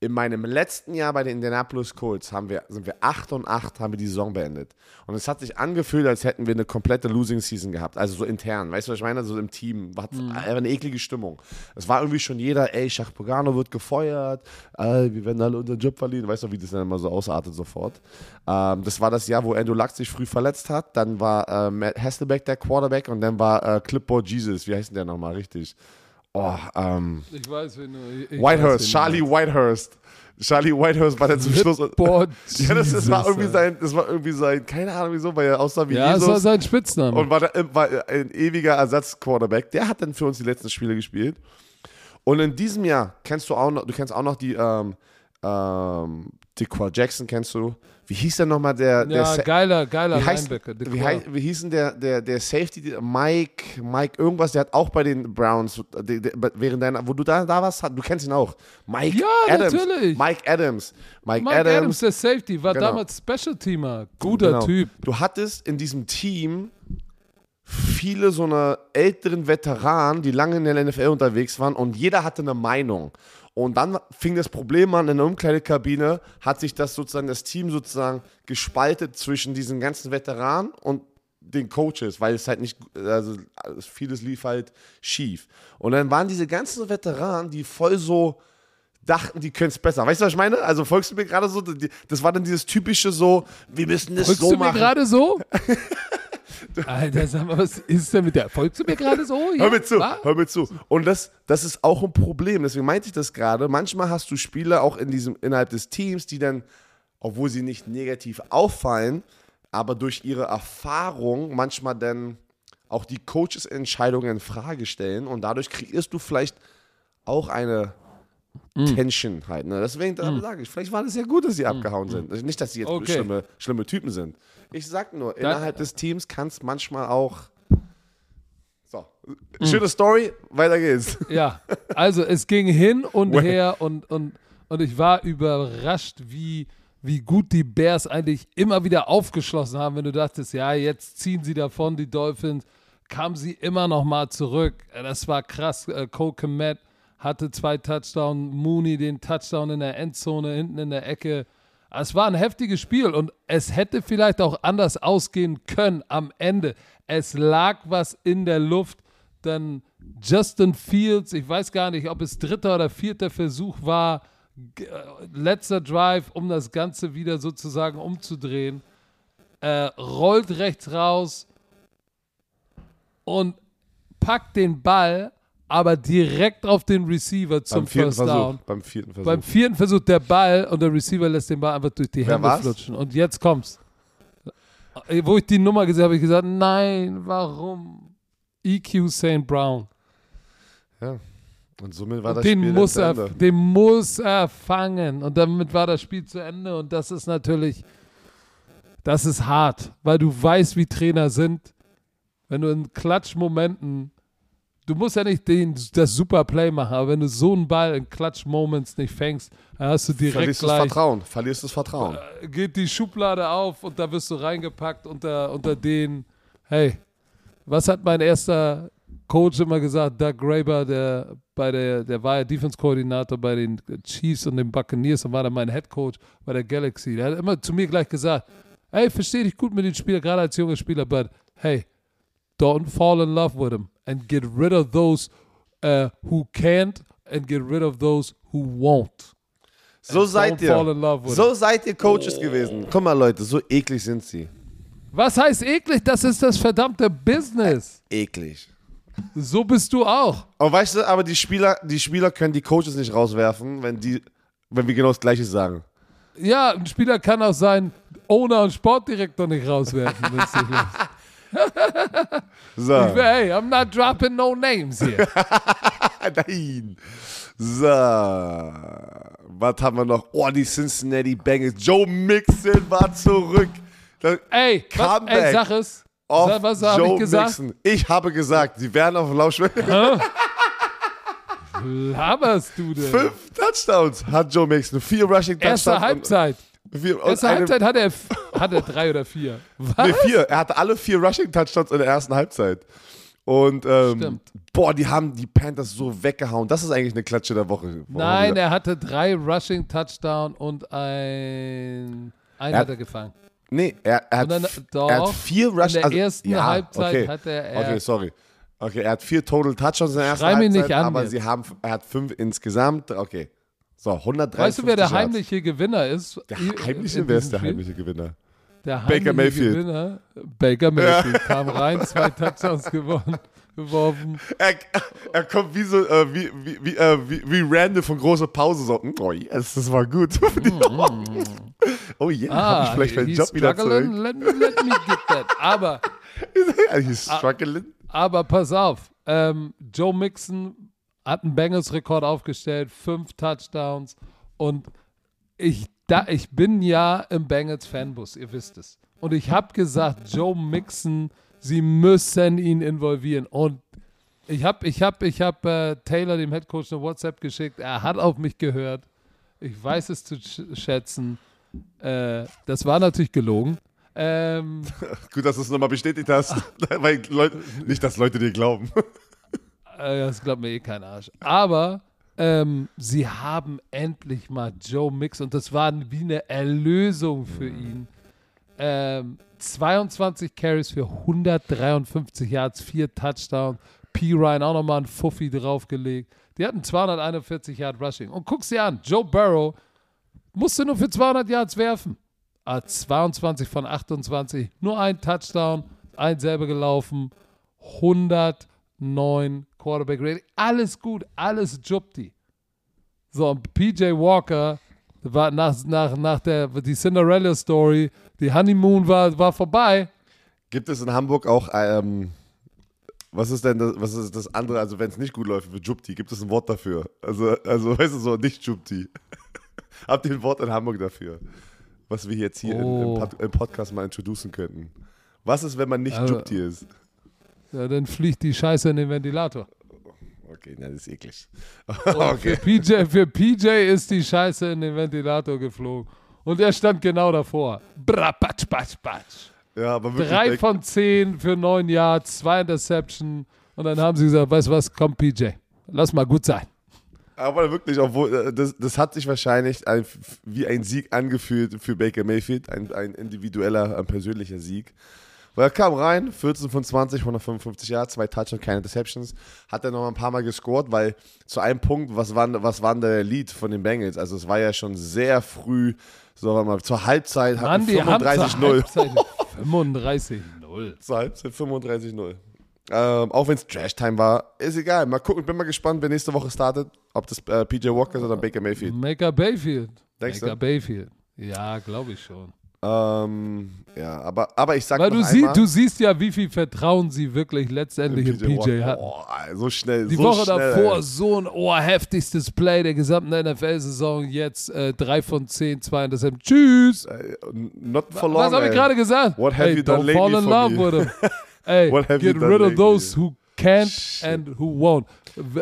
In meinem letzten Jahr bei den Indianapolis Colts haben wir, sind wir 8 und 8, haben wir die Saison beendet. Und es hat sich angefühlt, als hätten wir eine komplette Losing Season gehabt. Also so intern. Weißt du, was ich meine? So im Team. War einfach eine eklige Stimmung. Es war irgendwie schon jeder, ey, Schach Pogano wird gefeuert, äh, wir werden alle unseren Job verlieren. Weißt du, wie das dann immer so ausartet sofort. Ähm, das war das Jahr, wo Andrew Luck sich früh verletzt hat. Dann war äh, Matt Hasselbeck der Quarterback und dann war äh, Clipboard Jesus. Wie heißt denn der nochmal richtig? Oh, ähm. Ich weiß, wen du. Ich weiß, Whitehurst, Charlie Whitehurst. Charlie Whitehurst war dann zum Schluss. Boah, [laughs] ja, das, das war Jesus, irgendwie sein, das war irgendwie sein, keine Ahnung wieso, weil er aussah wie Ja, das war Jesus sein Spitzname. und war, da, war ein ewiger Ersatzquarterback. Der hat dann für uns die letzten Spiele gespielt. Und in diesem Jahr kennst du auch noch, du kennst auch noch die, ähm, ähm, Jackson kennst du. Wie hieß der nochmal der, der ja, Sa- geiler, geiler wie heißt, Linebacker. wie, hei- wie hieß denn der, der, der Safety, Mike, Mike irgendwas, der hat auch bei den Browns, der, der, während deiner, wo du da, da warst, du kennst ihn auch. Mike Ja, Adams. natürlich. Mike Adams. Mike, Mike Adams, der Safety, war Genau. damals Special Teamer. Guter Genau. Typ. Du hattest in diesem Team viele so eine älteren Veteranen, die lange in der NFL unterwegs waren und jeder hatte eine Meinung. Und dann fing das Problem an, in der Umkleidekabine hat sich das sozusagen, das Team sozusagen gespaltet zwischen diesen ganzen Veteranen und den Coaches, weil es halt nicht, also vieles lief halt schief. Und dann waren diese ganzen Veteranen, die voll so dachten, die können es besser. Weißt du, was ich meine? Also folgst du mir gerade so, das war dann dieses typische so, wir müssen das Folgst so du mir machen. gerade so? [laughs] [laughs] Alter, sag mal, was ist denn mit der? Folgst du mir gerade so? Ja, Hör mir zu, wa? hör mir zu. Und das, das ist auch ein Problem. Deswegen meinte ich das gerade. Manchmal hast du Spieler auch in diesem, innerhalb des Teams, die dann, obwohl sie nicht negativ auffallen, aber durch ihre Erfahrung manchmal dann auch die Coaches Entscheidungen in Frage stellen und dadurch kreierst du vielleicht auch eine Mm. Tension halt. Ne? Deswegen da sage ich, vielleicht war das ja gut, dass sie abgehauen sind. Also Nicht, dass sie jetzt Mm. Okay. schlimme, schlimme Typen sind. Ich sag nur, innerhalb des Teams kann es manchmal auch. So, Mm. schöne Story, weiter geht's. [laughs] Ja, also es ging hin und her und, und, und ich war überrascht, wie, wie gut die Bears eigentlich immer wieder aufgeschlossen haben, wenn du dachtest, ja, jetzt ziehen sie davon, die Dolphins, kamen sie immer noch mal zurück. Das war krass. Äh, Cole Komet hatte zwei Touchdowns, Mooney den Touchdown in der Endzone, hinten in der Ecke. Es war ein heftiges Spiel und es hätte vielleicht auch anders ausgehen können am Ende. Es lag was in der Luft. Dann Justin Fields, ich weiß gar nicht, ob es dritter oder vierter Versuch war, äh, letzter Drive, um das Ganze wieder sozusagen umzudrehen, äh, rollt rechts raus und packt den Ball, aber direkt auf den Receiver zum First Versuch. Down. Beim vierten Versuch. Beim vierten Versuch der Ball und der Receiver lässt den Ball einfach durch die Wer Hände war's? flutschen. Und jetzt kommt's. Äh, Wo ich die Nummer gesehen habe, habe ich gesagt, nein, warum? EQ St. Brown. ja. Und somit war Und das den Spiel muss zu er, Ende. den muss er fangen. Und damit war das Spiel zu Ende. Und das ist natürlich, das ist hart, weil du weißt, wie Trainer sind. Wenn du in Klatschmomenten, du musst ja nicht den, das super Play machen, aber wenn du so einen Ball in Klatschmoments nicht fängst, dann hast du direkt Verlierst das gleich, Vertrauen. Verlierst das Vertrauen. geht die Schublade auf und da wirst du reingepackt unter, unter den, hey, was hat mein erster Coach immer gesagt, Doug Graber, der bei der, der war ja Defense-Koordinator bei den Chiefs und den Buccaneers und war dann mein Head Coach bei der Galaxy. Der hat immer zu mir gleich gesagt, hey, verstehe dich gut mit den Spielern, gerade als junger Spieler, but hey, don't fall in love with them and get rid of those uh, who can't and get rid of those who won't. So seid ihr. in love with So seid ihr Coaches gewesen. Guck mal, Leute, so eklig sind sie. Was heißt eklig? Das ist das verdammte Business. Eklig. So bist du auch. Und weißt du, aber die Spieler, die Spieler können die Coaches nicht rauswerfen, wenn die, wenn wir genau das Gleiche sagen. Ja, ein Spieler kann auch seinen Owner und Sportdirektor nicht rauswerfen. [laughs] So. hey, I'm not dropping no names here. [laughs] Nein. So. Was haben wir noch? Oh, die Cincinnati Bengals. Joe Mixon war zurück. Ey, was, Comeback ey sag es. Sag, was habe ich gesagt? Mixon. Ich habe gesagt, sie werden auf dem Laufschwelle. [laughs] laberst du denn? Fünf Touchdowns hat Joe Mixon. Vier Rushing Touchdowns. Erste Halbzeit. Und Erste Halbzeit hat er, f- hat er drei oder vier. Was? [laughs] Nee, vier. Er hatte alle vier Rushing Touchdowns in der ersten Halbzeit. Und ähm, boah, die haben die Panthers so weggehauen. Das ist eigentlich eine Klatsche der Woche. Nein, er hatte drei Rushing Touchdown und ein. Einen Er- hat er gefangen. Nee, er, er, hat, dann- doch. er hat vier Rush In der also, ersten ja, Halbzeit okay. hatte er- Okay, sorry. Okay, er hat vier Total Touchdowns in der ersten Halbzeit, nicht an aber sie haben, er hat fünf insgesamt. Okay. So, 130 Weißt du, wer der Yards. heimliche Gewinner ist? Der heimliche, wer ist der Spiel? heimliche Gewinner? Der Baker heimliche Mayfield. Gewinner, Baker Mayfield, kam rein, zwei Touchdowns gewonnen, geworfen. Er, er kommt wie so, äh, wie, wie, wie, äh, wie, wie Randall von großer Pause so, "Mm, oh yes, das war gut. [laughs] oh yeah, hab Ah, ich vielleicht meinen Job wieder zurück. let me, let me get that. Aber, [laughs] He's struggling. aber pass auf, ähm, Joe Mixon hat einen Bengals-Rekord aufgestellt, fünf Touchdowns und ich, da, ich bin ja im Bengals-Fanbus, ihr wisst es. Und ich habe gesagt, Joe Mixon, sie müssen ihn involvieren. Und ich habe ich hab, ich hab, äh, Taylor, dem Headcoach, eine WhatsApp geschickt. Er hat auf mich gehört. Ich weiß es zu sch schätzen. Äh, das war natürlich gelogen. Ähm, [laughs] Gut, dass du es nochmal bestätigt hast. [laughs] Weil Leute, nicht, dass Leute dir glauben. [laughs] Äh, das glaubt mir eh kein Arsch. Aber ähm, sie haben endlich mal Joe Mix und das war wie eine Erlösung für ihn. Ähm, 22 Carries für 153 Yards, 4 Touchdowns. P. Ryan auch nochmal einen Fuffi draufgelegt. Die hatten 241 Yard Rushing. Und guck sie an, Joe Burrow musste nur für 200 Yards werfen. Ah, 22 von 28, nur ein Touchdown, ein selber gelaufen, 109 Quarterback Rating, alles gut, alles Jupti. So, und PJ Walker war nach, nach, nach der die Cinderella Story, die Honeymoon war, war vorbei. Gibt es in Hamburg auch, ähm, was ist denn das, was ist das andere, also wenn es nicht gut läuft für Jupti, gibt es ein Wort dafür? Also, also [laughs] weißt du so, nicht Jupti. [laughs] Habt ihr ein Wort in Hamburg dafür? Was wir jetzt hier Oh. im, im, Pod, im Podcast mal introducen könnten. Was ist, wenn man nicht Also- Jupti ist? Ja, dann fliegt die Scheiße in den Ventilator. Okay, na, das ist eklig. Und [laughs] okay. für, PJ, für PJ ist die Scheiße in den Ventilator geflogen. Und er stand genau davor. Bra, batsch, batsch, batsch. Ja, aber wirklich. Drei von zehn für neun Yards, zwei Interception. Und dann haben sie gesagt, weißt du was, komm PJ, lass mal gut sein. Aber wirklich, obwohl, äh, das, das hat sich wahrscheinlich ein, wie ein Sieg angefühlt für Baker Mayfield, ein, ein individueller, ein persönlicher Sieg. Weil er kam rein, 14 von 20, 155 Yards, zwei Touchdowns, keine Interceptions. Hat er noch ein paar Mal gescored, weil zu einem Punkt, was war, was war denn der Lead von den Bengals? Also es war ja schon sehr früh, so warte mal, zur Halbzeit hatten die haben zur 35-0. Halbzeit 35-0. Zur Halbzeit 35-0. Ähm, auch wenn es Trash-Time war, ist egal. Mal gucken, bin mal gespannt, wer nächste Woche startet. Ob das äh, PJ Walker ist oder Baker Mayfield. Denkst Maker du? Bayfield. Ja, glaube ich schon. Ähm, ja, aber, aber ich sag Weil du, sie, du siehst ja, wie viel Vertrauen sie wirklich letztendlich in PJ Walker. hatten. Boah, so schnell, Die so Woche schnell, davor ey. so ein oh, heftigstes Play der gesamten NFL-Saison. Jetzt äh, 3 von 10, 2 Interception. Tschüss. Äh, Not for long, Was habe ich gerade gesagt? What have hey, you done don't fall lately in love me? with him. [laughs] Ey, What have get rid of lately? those who can't Shit. and who won't.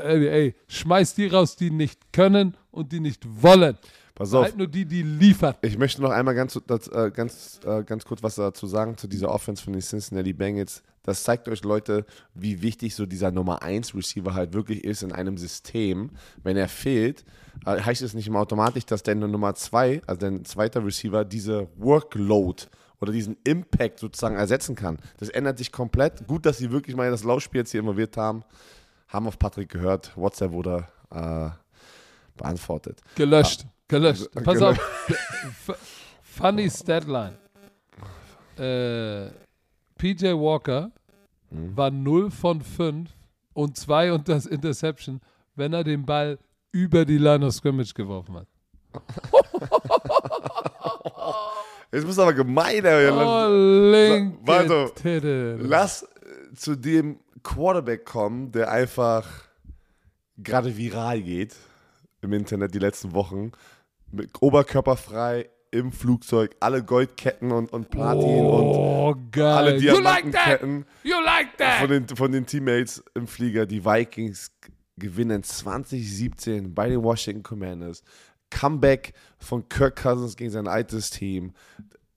Ey, ey, schmeiß die raus, die nicht können und die nicht wollen. Pass auf, Halt nur die, die liefern. ich möchte noch einmal ganz, das, äh, ganz, äh, ganz kurz was dazu sagen, zu dieser Offense von den Cincinnati Bengals. Das zeigt euch, Leute, wie wichtig so dieser Nummer 1 Receiver halt wirklich ist in einem System. Wenn er fehlt, äh, heißt es nicht immer automatisch, dass der Nummer 2, also der zweite Receiver, diese Workload oder diesen Impact sozusagen ersetzen kann. Das ändert sich komplett. Gut, dass sie wirklich mal das Laufspiel jetzt hier involviert haben. Haben auf Patrick gehört. WhatsApp wurde äh, beantwortet. Gelöscht. Gelöscht. Also, Pass gelöscht. auf. F- Funny Statline. Äh, PJ Walker Mhm. war 0 von 5 und 2 und das Interception, wenn er den Ball über die Line of Scrimmage geworfen hat. [laughs] Jetzt bist du aber gemein, ey. Oh, linke warte. Titte. Lass äh, zu dem Quarterback kommen, der einfach gerade viral geht im Internet die letzten Wochen. Mit oberkörperfrei im Flugzeug, alle Goldketten und, und Platin und Oh, geil. alle like? Diamantenketten You like von den, von den Teammates im Flieger. Die Vikings gewinnen 2017 bei den Washington Commanders. Comeback von Kirk Cousins gegen sein altes Team.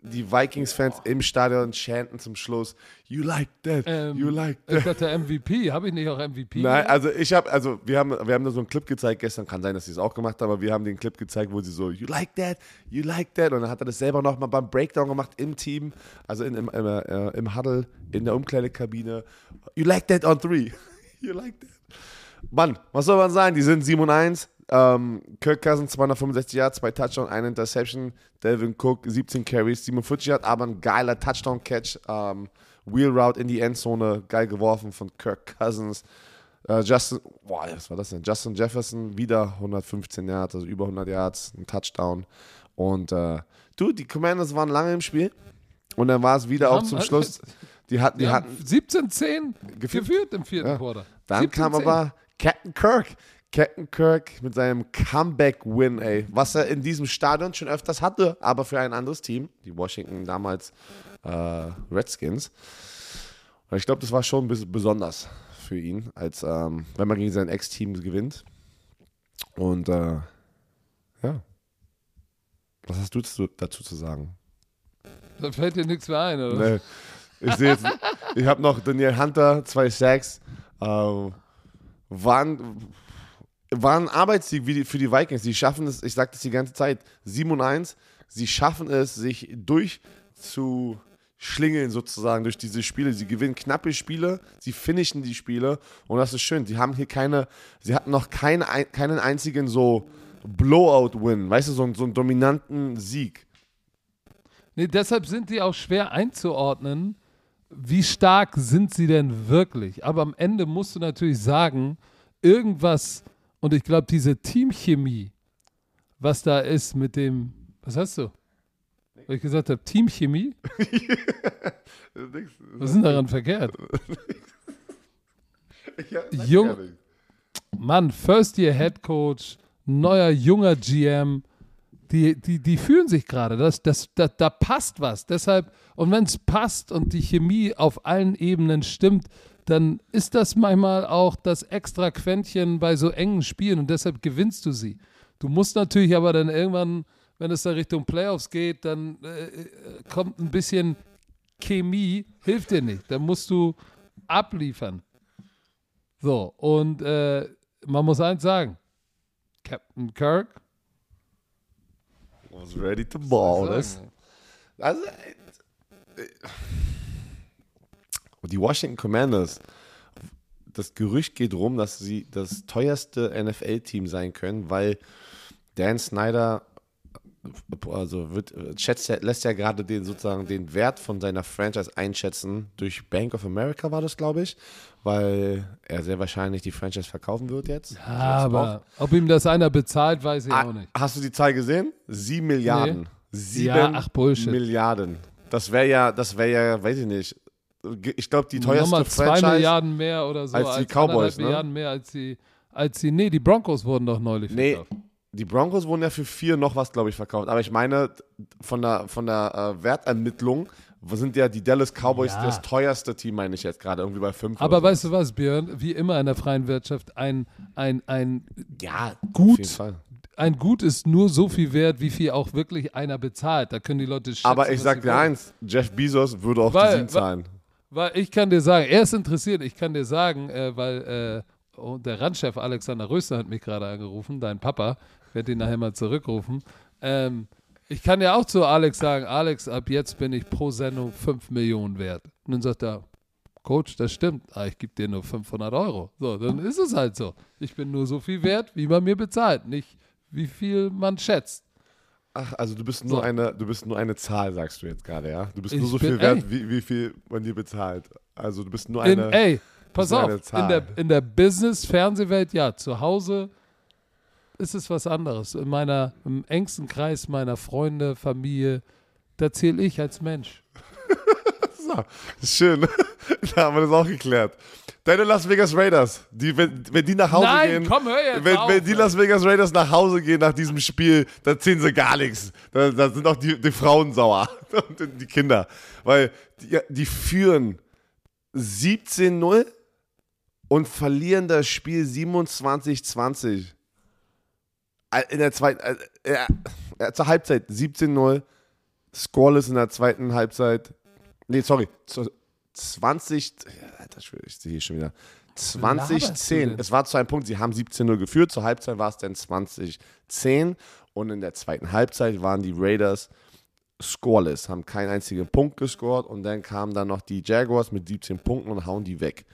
Die Vikings-Fans im Stadion chanten zum Schluss, you like that, Ähm, you like Ich that. dachte MVP. Habe ich nicht auch MVP? Nein, also ich habe, also wir haben, wir haben da so einen Clip gezeigt gestern, kann sein, dass sie es auch gemacht haben, aber wir haben den Clip gezeigt, wo sie so, you like that, you like that, und dann hat er das selber nochmal beim Breakdown gemacht im Team, also in, im, im, äh, im Huddle, in der Umkleidekabine, you like that on three, [laughs] you like that. Mann, was soll man sagen, die sind 7 und 1, ähm, Kirk Cousins 265 Yards, zwei Touchdown, eine Interception, Delvin Cook 17 Carries, 47 Yards, aber ein geiler Touchdown-Catch, ähm, Wheel Route in die Endzone, geil geworfen von Kirk Cousins. Äh, Justin, boah, was war das denn? Justin Jefferson, wieder 115 Yards, also über 100 Yards, ein Touchdown. Und äh, du, die Commanders waren lange im Spiel. Und dann war es wieder auch zum halt- Schluss. Die hatten, die hatten, haben 17-10 Geführt. geführt im vierten Ja. Quarter. dann kam 17-10. aber Captain Kirk. Captain Kirk mit seinem Comeback-Win, ey. Was er in diesem Stadion schon öfters hatte, aber für ein anderes Team, die Washington damals äh, Redskins. Und ich glaube, das war schon ein bisschen besonders für ihn, als ähm, wenn man gegen sein Ex-Team gewinnt. Und äh, ja. Was hast du zu- dazu zu sagen? Da fällt dir nichts mehr ein, oder? Nee. Ich sehe jetzt, ich habe noch Daniel Hunter, zwei Sacks. Ähm, waren, war ein Arbeitssieg für die Vikings. Sie schaffen es, ich sage das die ganze Zeit, 7 und 1. Sie schaffen es, sich durchzuschlingeln sozusagen durch diese Spiele. Sie gewinnen knappe Spiele, sie finishen die Spiele und das ist schön. Sie haben hier keine, sie hatten noch keine, ein- keinen einzigen so Blowout-Win, weißt du, so, so einen dominanten Sieg. Nee, deshalb sind die auch schwer einzuordnen. Wie stark sind sie denn wirklich? Aber am Ende musst du natürlich sagen, irgendwas, und ich glaube, diese Teamchemie, was da ist mit dem, was hast du? Weil ich gesagt habe, Teamchemie? [laughs] Was ist denn daran verkehrt? [laughs] Ja, Jung-. Mann, First Year Head Coach, neuer junger GM, die, die, die fühlen sich gerade. Das, das, da, da passt was. Deshalb, und wenn es passt und die Chemie auf allen Ebenen stimmt, dann ist das manchmal auch das extra Quäntchen bei so engen Spielen und deshalb gewinnst du sie. Du musst natürlich aber dann irgendwann, wenn es da Richtung Playoffs geht, dann äh, äh, kommt ein bisschen Chemie, hilft dir nicht. Dann musst du abliefern. So, und äh, man muss eins sagen: Captain Kirk. Was ready to ball. Das, also, äh, die Washington Commanders, das Gerücht geht rum, dass sie das teuerste NFL-Team sein können, weil Dan Snyder also wird, schätzt lässt ja gerade den sozusagen den Wert von seiner Franchise einschätzen durch Bank of America war das, glaube ich, weil er sehr wahrscheinlich die Franchise verkaufen wird jetzt. Ja, aber ob ihm das einer bezahlt, weiß ich Ah, auch nicht. Hast du die Zahl gesehen? Sieben Milliarden. Sieben Ja, ach. Milliarden. Das wäre ja, das wäre ja, weiß ich nicht. Ich glaube, die teuerste Nochmal zwei Franchise. Milliarden mehr oder so. als die Cowboys, ne? Milliarden mehr als die, als die. Nee, die Broncos wurden doch neulich Nee, verkauft. die Broncos wurden ja für vier noch was, glaube ich, verkauft. Aber ich meine, von der, von der äh, Wertermittlung sind ja die Dallas Cowboys Ja. das teuerste Team, meine ich jetzt gerade, irgendwie bei fünf. Aber oder weißt du was, Björn? Wie immer in der freien Wirtschaft, ein, ein, ein, so. ja, Gut. Ein Gut ist nur so viel wert, wie viel auch wirklich einer bezahlt. Da können die Leute schätzen, Aber ich sag dir eins: Jeff Bezos würde auch Weil- die sieben zahlen. Weil ich kann dir sagen, er ist interessiert, ich kann dir sagen, äh, weil äh, der Randchef Alexander Röster hat mich gerade angerufen, dein Papa, werde ihn nachher mal zurückrufen. Ähm, ich kann ja auch zu Alex sagen, Alex, ab jetzt bin ich pro Sendung 5 Millionen wert. Und dann sagt er, Coach, das stimmt, ah, ich gebe dir nur 500 Euro. So, dann ist es halt so. Ich bin nur so viel wert, wie man mir bezahlt, nicht wie viel man schätzt. Ach, also du bist nur So. eine, du bist nur eine Zahl, sagst du jetzt gerade, ja? Du bist nur Ich so bin- viel wert, ey. wie, wie viel man dir bezahlt. Also du bist nur In, eine. ey, pass so auf, in der, in der Business-Fernsehwelt, ja, zu Hause ist es was anderes. In meiner, im engsten Kreis meiner Freunde, Familie, da zähle ich als Mensch. [laughs] Schön. [laughs] da haben wir das auch geklärt. Deine Las Vegas Raiders, die, wenn, wenn die nach Hause Nein, gehen. komm, hör jetzt wenn, auf, wenn die. Las Vegas Raiders nach Hause gehen nach diesem Spiel, dann zählen sie gar nichts. Da, da sind auch die, die Frauen sauer [laughs] und die Kinder. Weil die, die führen 17-0 und verlieren das Spiel 27-20. Äh, In der zweiten, äh, äh, zur Halbzeit 17-0, scoreless in der zweiten Halbzeit. Nee, sorry, zur 20, ja, Alter, ich sehe hier schon wieder. laberst du 2010, denn? es war zu einem Punkt, sie haben 17-0 geführt, zur Halbzeit war es dann 2010 und in der zweiten Halbzeit waren die Raiders scoreless, haben keinen einzigen Punkt gescored und dann kamen dann noch die Jaguars mit 17 Punkten und hauen die weg.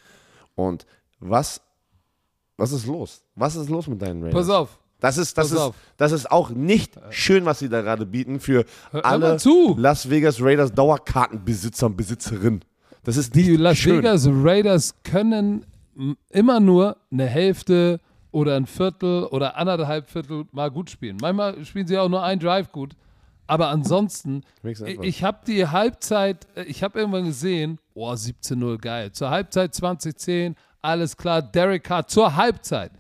Und was, was ist los? Was ist los mit deinen Raiders? Pass auf. Das ist, das, Pass ist, auf. das ist auch nicht schön, was sie da gerade bieten für hör alle mal zu. Las Vegas Raiders Dauerkartenbesitzer und Besitzerinnen. Das ist Die nicht Las schön. Vegas Raiders können m- immer nur eine Hälfte oder ein Viertel oder anderthalb Viertel mal gut spielen. Manchmal spielen sie auch nur ein Drive gut. Aber ansonsten, Makes sense. ich, ich habe die Halbzeit, äh, ich habe irgendwann gesehen, oh, 17-0, geil. Zur Halbzeit 2010, alles klar, Derek Carr zur Halbzeit.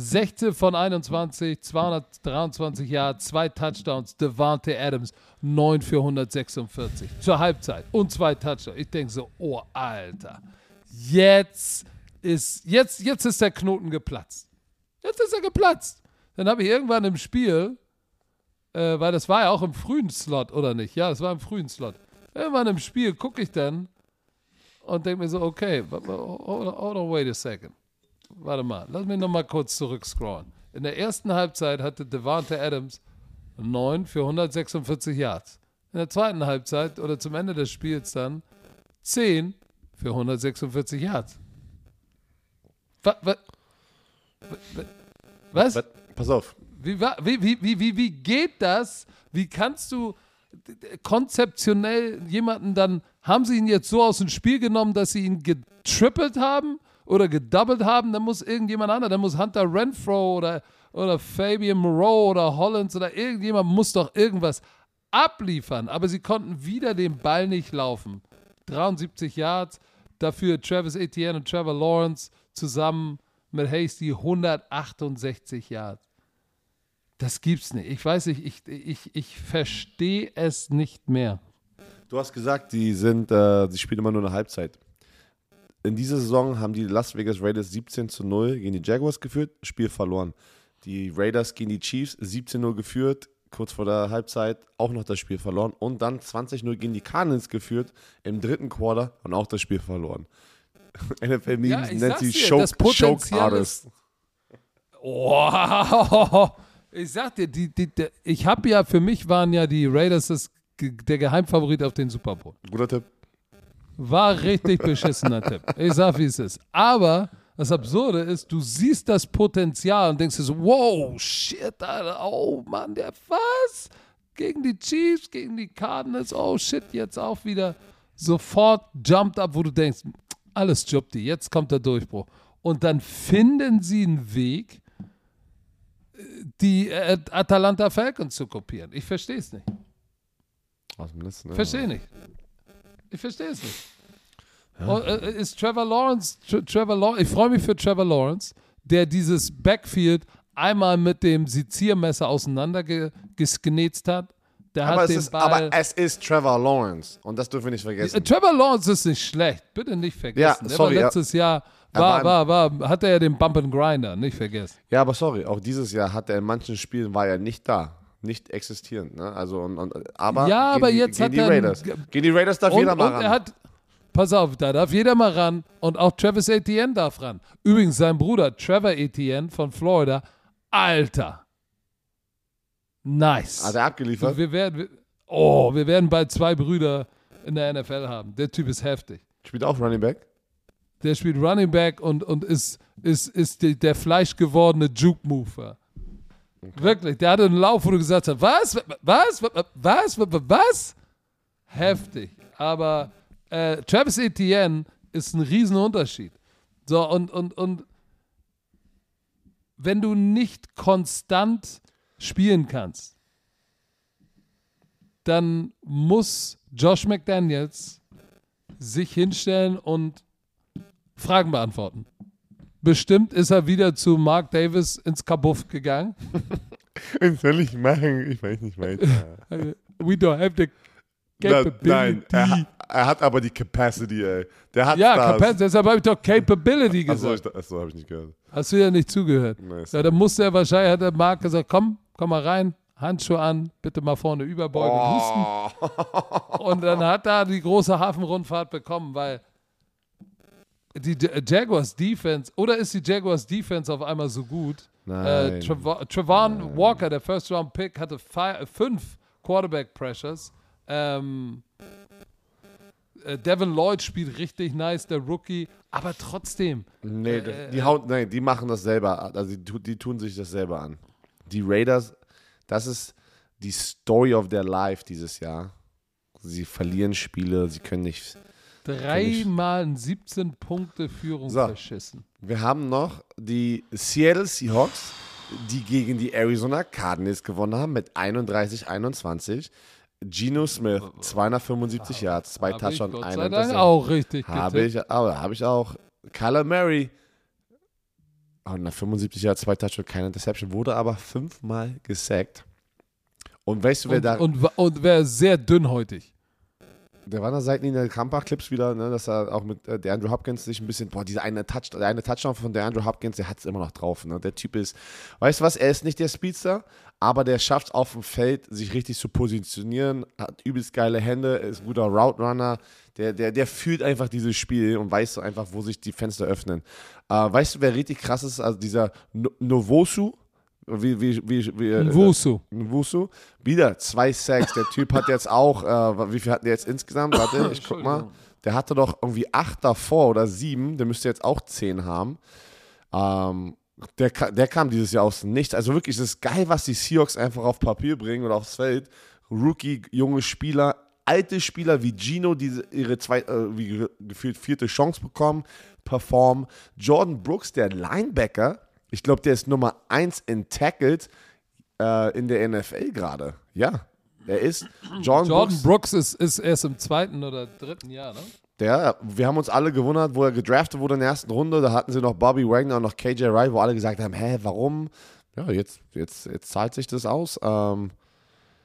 16 von 21, 223 Yards, zwei Touchdowns, Devante Adams, 9 für 146 zur Halbzeit und zwei Touchdowns. Ich denke so, oh Alter, jetzt ist, jetzt, jetzt ist der Knoten geplatzt. Jetzt ist er geplatzt. Dann habe ich irgendwann im Spiel, äh, weil das war ja auch im frühen Slot, oder nicht? Ja, es war im frühen Slot. Irgendwann im Spiel gucke ich dann und denke mir so, okay, hold on, wait a second. Warte mal, lass mich noch mal kurz zurückscrollen. In der ersten Halbzeit hatte Devante Adams 9 für 146 Yards. In der zweiten Halbzeit oder zum Ende des Spiels dann 10 für 146 Yards. Wa, wa, wa, was? Was? Pass auf. Wie, wie, wie, wie, wie, geht das? Wie kannst du konzeptionell jemanden dann, haben sie ihn jetzt so aus dem Spiel genommen, dass sie ihn getrippelt haben oder gedoubled haben? Dann muss irgendjemand anderer, dann muss Hunter Renfro oder, oder Fabian Moreau oder Hollins oder irgendjemand muss doch irgendwas abliefern. Aber sie konnten wieder den Ball nicht laufen. 73 Yards, dafür Travis Etienne und Trevor Lawrence zusammen mit Hasty 168 Yards. Das gibt's nicht. Ich weiß nicht, ich, ich, ich verstehe es nicht mehr. Du hast gesagt, die sind, äh, die spielen immer nur eine Halbzeit. In dieser Saison haben die Las Vegas Raiders 17 zu 0 gegen die Jaguars geführt, Spiel verloren. Die Raiders gegen die Chiefs 17-0 geführt, kurz vor der Halbzeit auch noch das Spiel verloren und dann 20-0 gegen die Cardinals geführt im dritten Quarter und auch das Spiel verloren. [laughs] NFL Memes Ja, nennt sie Choke, Artist. Oh, ich sag dir, die, die, die, ich habe ja, für mich waren ja die Raiders das, der Geheimfavorit auf den Super Bowl. Guter Tipp. War richtig beschissener Tipp. Ich sag, wie es ist. Aber das Absurde ist, du siehst das Potenzial und denkst dir so, wow, shit, Alter, oh Mann, der was? Gegen die Chiefs, gegen die Cardinals, oh shit, jetzt auch wieder sofort jumped up, wo du denkst, alles Jobti, jetzt kommt der Durchbruch. Und dann finden sie einen Weg, die äh, Atalanta Falcons zu kopieren. Ich verstehe es nicht. Aus dem ja. Verstehe nicht. Ich verstehe es nicht. Und, äh, ist Trevor Lawrence, Tr Trevor Lawrence, ich freue mich für Trevor Lawrence, der dieses Backfield einmal mit dem Seziermesser auseinandergenetzt hat. Der Aber hat es, ist, aber es ist Trevor Lawrence und das dürfen wir nicht vergessen. Äh, Trevor Lawrence ist nicht schlecht, bitte nicht vergessen. Ja, der sorry, war ja. letztes Jahr, Er war, war war, war, hatte er den Bump and Grinder, nicht vergessen. Ja, aber sorry, auch dieses Jahr hat er in manchen Spielen war er nicht da, nicht existierend. Ne? Also und, und, aber Ja, aber die, jetzt hat die er Raiders. Gegen die Raiders darf Und, jeder mal ran. er hat, pass auf, da darf jeder mal ran und auch Travis Etienne darf ran. Übrigens, sein Bruder Trevor Etienne von Florida, Alter. Nice. hat er abgeliefert? wir werden, oh, wir werden bald zwei Brüder in der NFL haben. Der Typ ist heftig. Spielt auch Running Back. Der spielt Running Back und, und ist, ist, ist der fleischgewordene Juke-Mover. Wirklich, der hatte einen Lauf, wo du gesagt hast, was, was, was, was, was, was? Heftig. Aber äh, Travis Etienne ist ein Riesenunterschied. So, und, und, und wenn du nicht konstant spielen kannst, dann muss Josh McDaniels sich hinstellen und Fragen beantworten. Bestimmt ist er wieder zu Mark Davis ins Kabuff gegangen. [laughs] Was soll ich machen? Ich weiß nicht weiter. [laughs] We don't have the Na, nein, capability. er, er hat aber die Capacity, ey. Der hat Ja, das. Capacity, deshalb habe ich doch Capability Achso, gesagt. ich, achso habe ich nicht gehört. Hast du ja nicht zugehört. Nee, Ja, dann musste er wahrscheinlich, hat der Marc gesagt, komm, komm mal rein, Handschuhe an, bitte mal vorne überbeugen und husten. Oh. Und dann hat er die große Hafenrundfahrt bekommen, weil die Jaguars Defense, oder ist die Jaguars Defense auf einmal so gut? Äh, Nein. Trav Travon Walker, der First Round Pick, hatte fünf Quarterback Pressures. Ähm, äh, Devin Lloyd spielt richtig nice, der Rookie, aber trotzdem. Nee, Äh, die, hauen, nein, die machen das selber. Also die, die tun sich das selber an. Die Raiders, das ist die Story of their life dieses Jahr. Sie verlieren Spiele, sie können nicht. Dreimal ein 17 Punkte Führung So. verschissen. Wir haben noch die Seattle Seahawks, die gegen die Arizona Cardinals gewonnen haben mit 31-21. Geno Smith, 275 Yards, zwei Hab ich Touchdowns, Gott ein sei Dank Interception. auch richtig Habe ich, aber habe ich auch. Kyler Murray, 175 Yards, zwei Touchdowns, keine Interception, wurde aber fünfmal gesackt. Und weißt du, wer Und, da, und, und wäre sehr dünnhäutig. Der war an der Seitenlinie der Kampach-Clips wieder, ne, dass er auch mit äh, der Andrew Hopkins sich ein bisschen, boah, dieser eine, Touch, der eine Touchdown von der Andrew Hopkins, der hat es immer noch drauf. Ne? Der Typ ist, weißt du was, er ist nicht der Speedster, aber der schafft es auf dem Feld, sich richtig zu positionieren, hat übelst geile Hände, ist ein guter Route Runner, der, der, der fühlt einfach dieses Spiel und weiß so einfach, wo sich die Fenster öffnen. Äh, weißt du, wer richtig krass ist? Also dieser no Novosu, wie, wie, wie, wie, äh, Wusu. Wusu. Wieder zwei Sacks. Der Typ hat jetzt auch, äh, wie viel hat der jetzt insgesamt? Warte, [coughs] ich guck mal. Der hatte doch irgendwie acht davor oder sieben. Der müsste jetzt auch zehn haben. Ähm, der, der kam dieses Jahr aus dem Nichts. Also wirklich, es ist geil, was die Seahawks einfach auf Papier bringen oder aufs Feld. Rookie, junge Spieler, alte Spieler wie Gino, die ihre zwei, äh, wie ge- gefühlt vierte Chance bekommen, performen. Jordan Brooks, der Linebacker, ich glaube, der ist Nummer eins in Tackles äh, in der NFL gerade. Ja, er ist Jordan, Jordan Brooks. Brooks ist, ist erst im zweiten oder dritten Jahr, ne? Der, wir haben uns alle gewundert, wo er gedraftet wurde in der ersten Runde. Da hatten sie noch Bobby Wagner und noch KJ Wright, wo alle gesagt haben: Hä, warum? Ja, jetzt, jetzt, jetzt zahlt sich das aus. Ähm,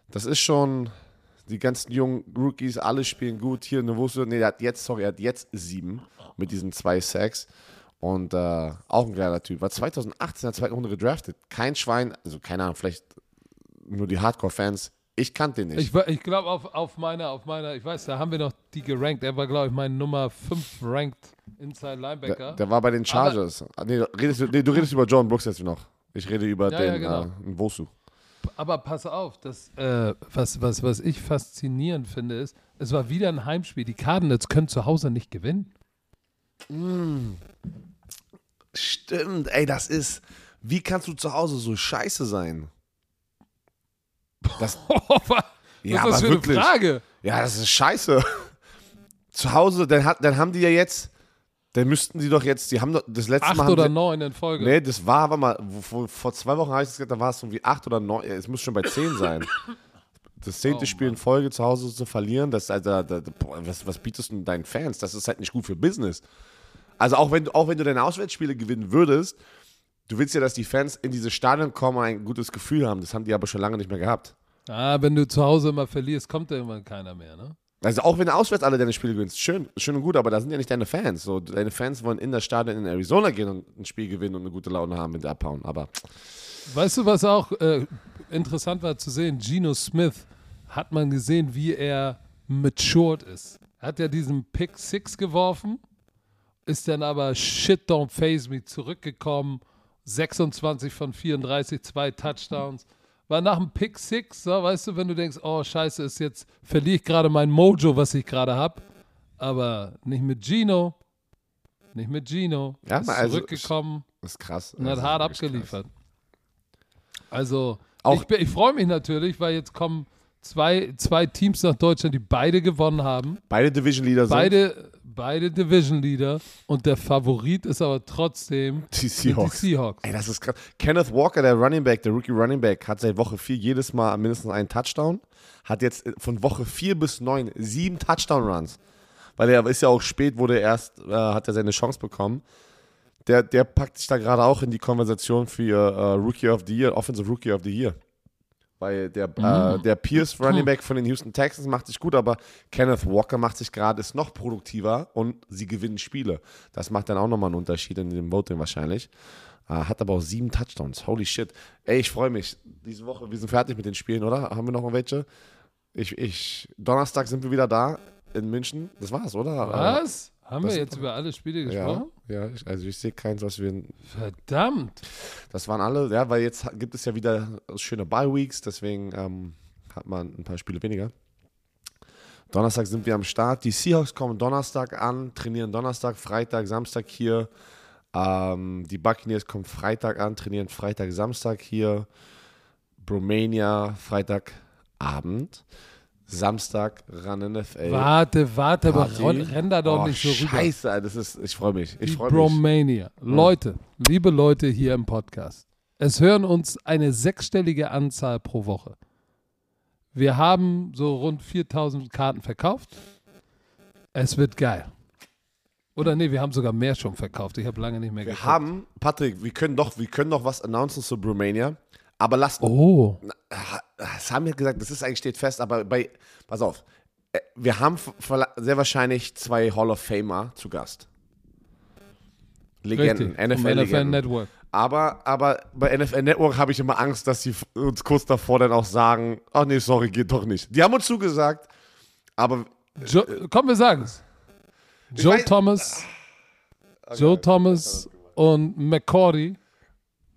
das ist schon, die ganzen jungen Rookies, alle spielen gut. Hier, ne, wusste, nee, der hat jetzt, sorry, er hat jetzt sieben mit diesen zwei Sacks. Und äh, auch ein geiler Typ. War 2018 in der zweiten Runde gedraftet. Kein Schwein, also keine Ahnung, vielleicht nur die Hardcore-Fans. Ich kannte den nicht. Ich, ich glaube, auf, auf meiner, auf meiner, ich weiß, da haben wir noch die gerankt. Er war, glaube ich, mein Nummer 5 ranked Inside Linebacker. Der, der war bei den Chargers. Ah, nee, redest, du- nee, du redest über John Brooks jetzt noch. Ich rede über Ja, ja, den genau. äh, Nwosu. Aber pass auf, das, äh, was, was, was ich faszinierend finde, ist, es war wieder ein Heimspiel. Die Cardinals können zu Hause nicht gewinnen. Stimmt, ey, das ist. Wie kannst du zu Hause so scheiße sein? Das, [laughs] was ja, ist das aber für wirklich. eine Frage? Ja, das ist scheiße. zu Hause, dann, hat, dann haben die ja jetzt. Dann müssten die doch jetzt. Die haben doch das letzte Acht Mal. haben oder neun in Folge. Nee, das war, warte mal, vor, vor zwei Wochen habe ich das gesagt, da war es irgendwie acht oder neun. Es muss schon bei zehn sein. Das zehnte Oh, Spiel in Folge zu Hause zu verlieren, das, also, da, da, boah, was, was bietest du deinen Fans? Das ist halt nicht gut für Business. Also auch wenn, du- auch wenn du deine Auswärtsspiele gewinnen würdest, du willst ja, dass die Fans in diese Stadion kommen und ein gutes Gefühl haben. Das haben die aber schon lange nicht mehr gehabt. Ah, wenn du zu Hause immer verlierst, kommt da irgendwann keiner mehr, ne? Also auch wenn du auswärts alle deine Spiele gewinnst, schön, schön und gut, aber da sind ja nicht deine Fans. So, deine Fans wollen in das Stadion in Arizona gehen und ein Spiel gewinnen und eine gute Laune haben, wenn sie abhauen. Aber Weißt du, was auch äh, interessant war zu sehen? Geno Smith hat man gesehen, wie er matured ist. Er hat ja diesen Pick Six geworfen, ist dann aber Shit Don't Phase Me zurückgekommen. 26 von 34, zwei Touchdowns. War nach dem Pick Six, so, weißt du, wenn du denkst, oh Scheiße, ist jetzt, verliere ich gerade mein Mojo, was ich gerade habe. Aber nicht mit Gino. Nicht mit Gino. Ja, ist also- zurückgekommen das ist krass. und hat ist hart abgeliefert. Also, Auch- ich, ich freue mich natürlich, weil jetzt kommen zwei, zwei Teams nach Deutschland, die beide gewonnen haben. Beide Division Leader sind Beide, beide Division Leader. Und der Favorit ist aber trotzdem die sind die Seahawks. Seahawks. Ey, das ist krass. Kenneth Walker, der Running Back, der Rookie Running Back, hat seit Woche 4 jedes Mal mindestens einen Touchdown. Hat jetzt von Woche 4 bis 9 sieben Touchdown-Runs. Weil er ist ja auch spät, wurde er erst, äh, hat er seine Chance bekommen. Der, der packt sich da gerade auch in die Konversation für äh, Rookie of the Year, Offensive Rookie of the Year. Weil der, äh, der Pierce Running Back von den Houston Texans macht sich gut, aber Kenneth Walker macht sich gerade, ist noch produktiver und sie gewinnen Spiele. Das macht dann auch nochmal einen Unterschied in dem Voting wahrscheinlich. Äh, hat aber auch sieben Touchdowns. Holy shit. Ey, ich freue mich. Diese Woche, wir sind fertig mit den Spielen, oder? Haben wir noch mal welche? Ich, ich, Donnerstag sind wir wieder da in München. Das war's, oder? Was? Haben das- wir jetzt über alle Spiele Ja, gesprochen? ja ich, also ich sehe keins, was wir. Verdammt. Das waren alle, ja, weil jetzt gibt es ja wieder schöne Bye-Weeks, deswegen ähm, hat man ein paar Spiele weniger. Donnerstag sind wir am Start. Die Seahawks kommen Donnerstag an, trainieren Donnerstag, Freitag, Samstag hier. Ähm, die Buccaneers kommen Freitag an, trainieren Freitag, Samstag hier. Bromania, Freitagabend. Samstag ran NFL. Warte, warte, aber Party. renn, renn da doch oh, nicht so rüber. Scheiße, das ist, ich freue mich. Ich freue mich. Bromania. Leute, liebe Leute hier im Podcast, es hören uns eine sechsstellige Anzahl pro Woche. Wir haben so rund 4000 Karten verkauft. Es wird geil. Oder nee, wir haben sogar mehr schon verkauft. Ich habe lange nicht mehr Wir geguckt. haben, Patrick, wir können doch, wir können doch was announcen zu Bromania. Aber lasst Oh, Das haben wir gesagt, das ist eigentlich steht fest, aber bei, pass auf, äh, wir haben sehr wahrscheinlich zwei Hall of Famer zu Gast. Legenden, NFL-Legenden. Network. aber, aber bei NFL Network habe ich immer Angst, dass sie uns kurz davor dann auch sagen, ach nee, sorry, geht doch nicht. Die haben uns zugesagt, aber Jo komm, wir sagen es. Joe weiß- Thomas, Joe Thomas und McCordy,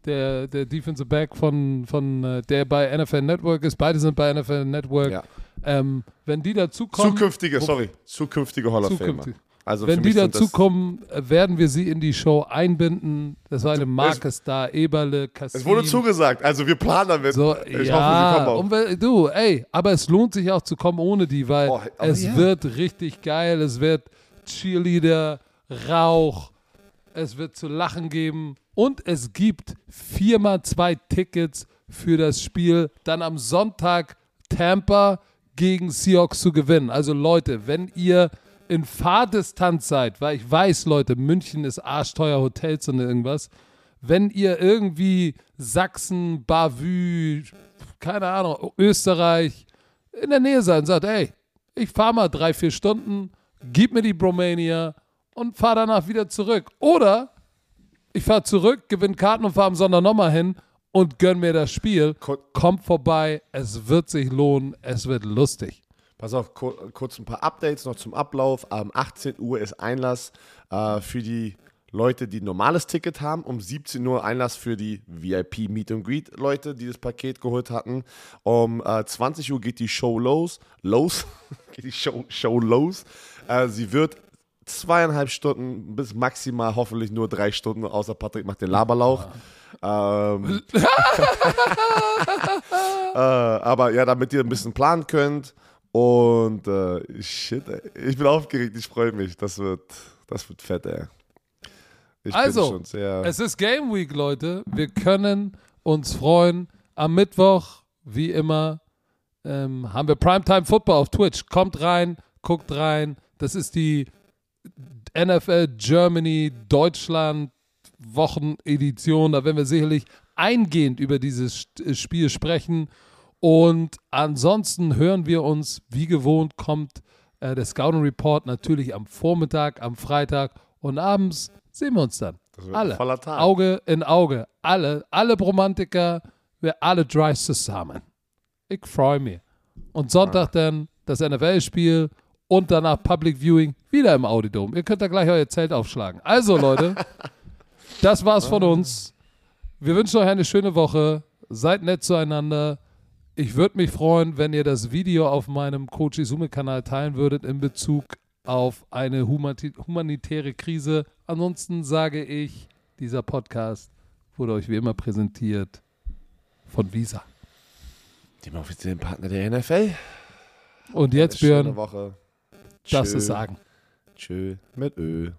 der, der Defensive Back von, von äh, der bei NFL Network ist, beide sind bei NFL Network. Ja. Ähm, wenn die dazukommen, zukünftige, sorry, zukünftige Hall of. Famer. Also wenn die dazukommen, äh, werden wir sie in die Show einbinden. Das war eine Marke Star, Eberle, Kassim. Es wurde zugesagt, also wir planen damit. So, ich hoffe, sie ja, kommen auch. und we- du, ey, aber es lohnt sich auch zu kommen ohne die, weil Oh, es ja. wird richtig geil, es wird Cheerleader, Rauch, es wird zu lachen geben und es gibt viermal zwei Tickets für das Spiel, dann am Sonntag Tampa gegen Seahawks zu gewinnen. Also Leute, wenn ihr in Fahrdistanz seid, weil ich weiß, Leute, München ist arschteuer Hotels und irgendwas, wenn ihr irgendwie Sachsen, Bavü, keine Ahnung, Österreich in der Nähe seid und sagt, ey, ich fahre mal drei, vier Stunden, gib mir die Bromania und fahr danach wieder zurück. Oder ich fahre zurück, gewinne Karten und fahre am Sonntag nochmal hin und gönn mir das Spiel. Kommt vorbei, es wird sich lohnen, es wird lustig. Pass auf, kur kurz ein paar Updates noch zum Ablauf. Am 18 Uhr ist Einlass äh, für die Leute, die ein normales Ticket haben. Um 17 Uhr Einlass für die VIP Meet and Greet Leute, die das Paket geholt hatten. Um äh, 20 Uhr geht die Show los. Los? [laughs] geht die Show, Show los. Äh, sie wird zweieinhalb Stunden bis maximal hoffentlich nur drei Stunden, außer Patrick macht den Laberlauch. Ähm, [laughs] äh, aber ja, damit ihr ein bisschen planen könnt. Und äh, shit, ey. ich bin aufgeregt, ich freue mich. Das wird, das wird fett, ey. Ich Also, bin schon sehr. Es ist Game Week, Leute. Wir können uns freuen. Am Mittwoch, wie immer, ähm, haben wir Primetime Football auf Twitch. Kommt rein, guckt rein. Das ist die NFL Germany Deutschland Wochenedition. Da werden wir sicherlich eingehend über dieses St- Spiel sprechen. Und ansonsten hören wir uns, wie gewohnt, kommt äh, der Scouting Report natürlich am Vormittag, am Freitag und abends sehen wir uns dann. Alle. Auge in Auge. Alle, alle Bromantiker, wir alle Drives zusammen. Ich freue mich. Und Sonntag dann das NFL-Spiel und danach Public Viewing wieder im Audidom. Ihr könnt da gleich euer Zelt aufschlagen. Also, Leute, [laughs] das war's von uns. Wir wünschen euch eine schöne Woche. Seid nett zueinander. Ich würde mich freuen, wenn ihr das Video auf meinem Coach Izume-Kanal teilen würdet in Bezug auf eine humanitäre Krise. Ansonsten sage ich, dieser Podcast wurde euch wie immer präsentiert von Visa. Dem offiziellen Partner der NFL. Und jetzt, Björn, Woche. Darfst du sagen. Tschö mit Ö.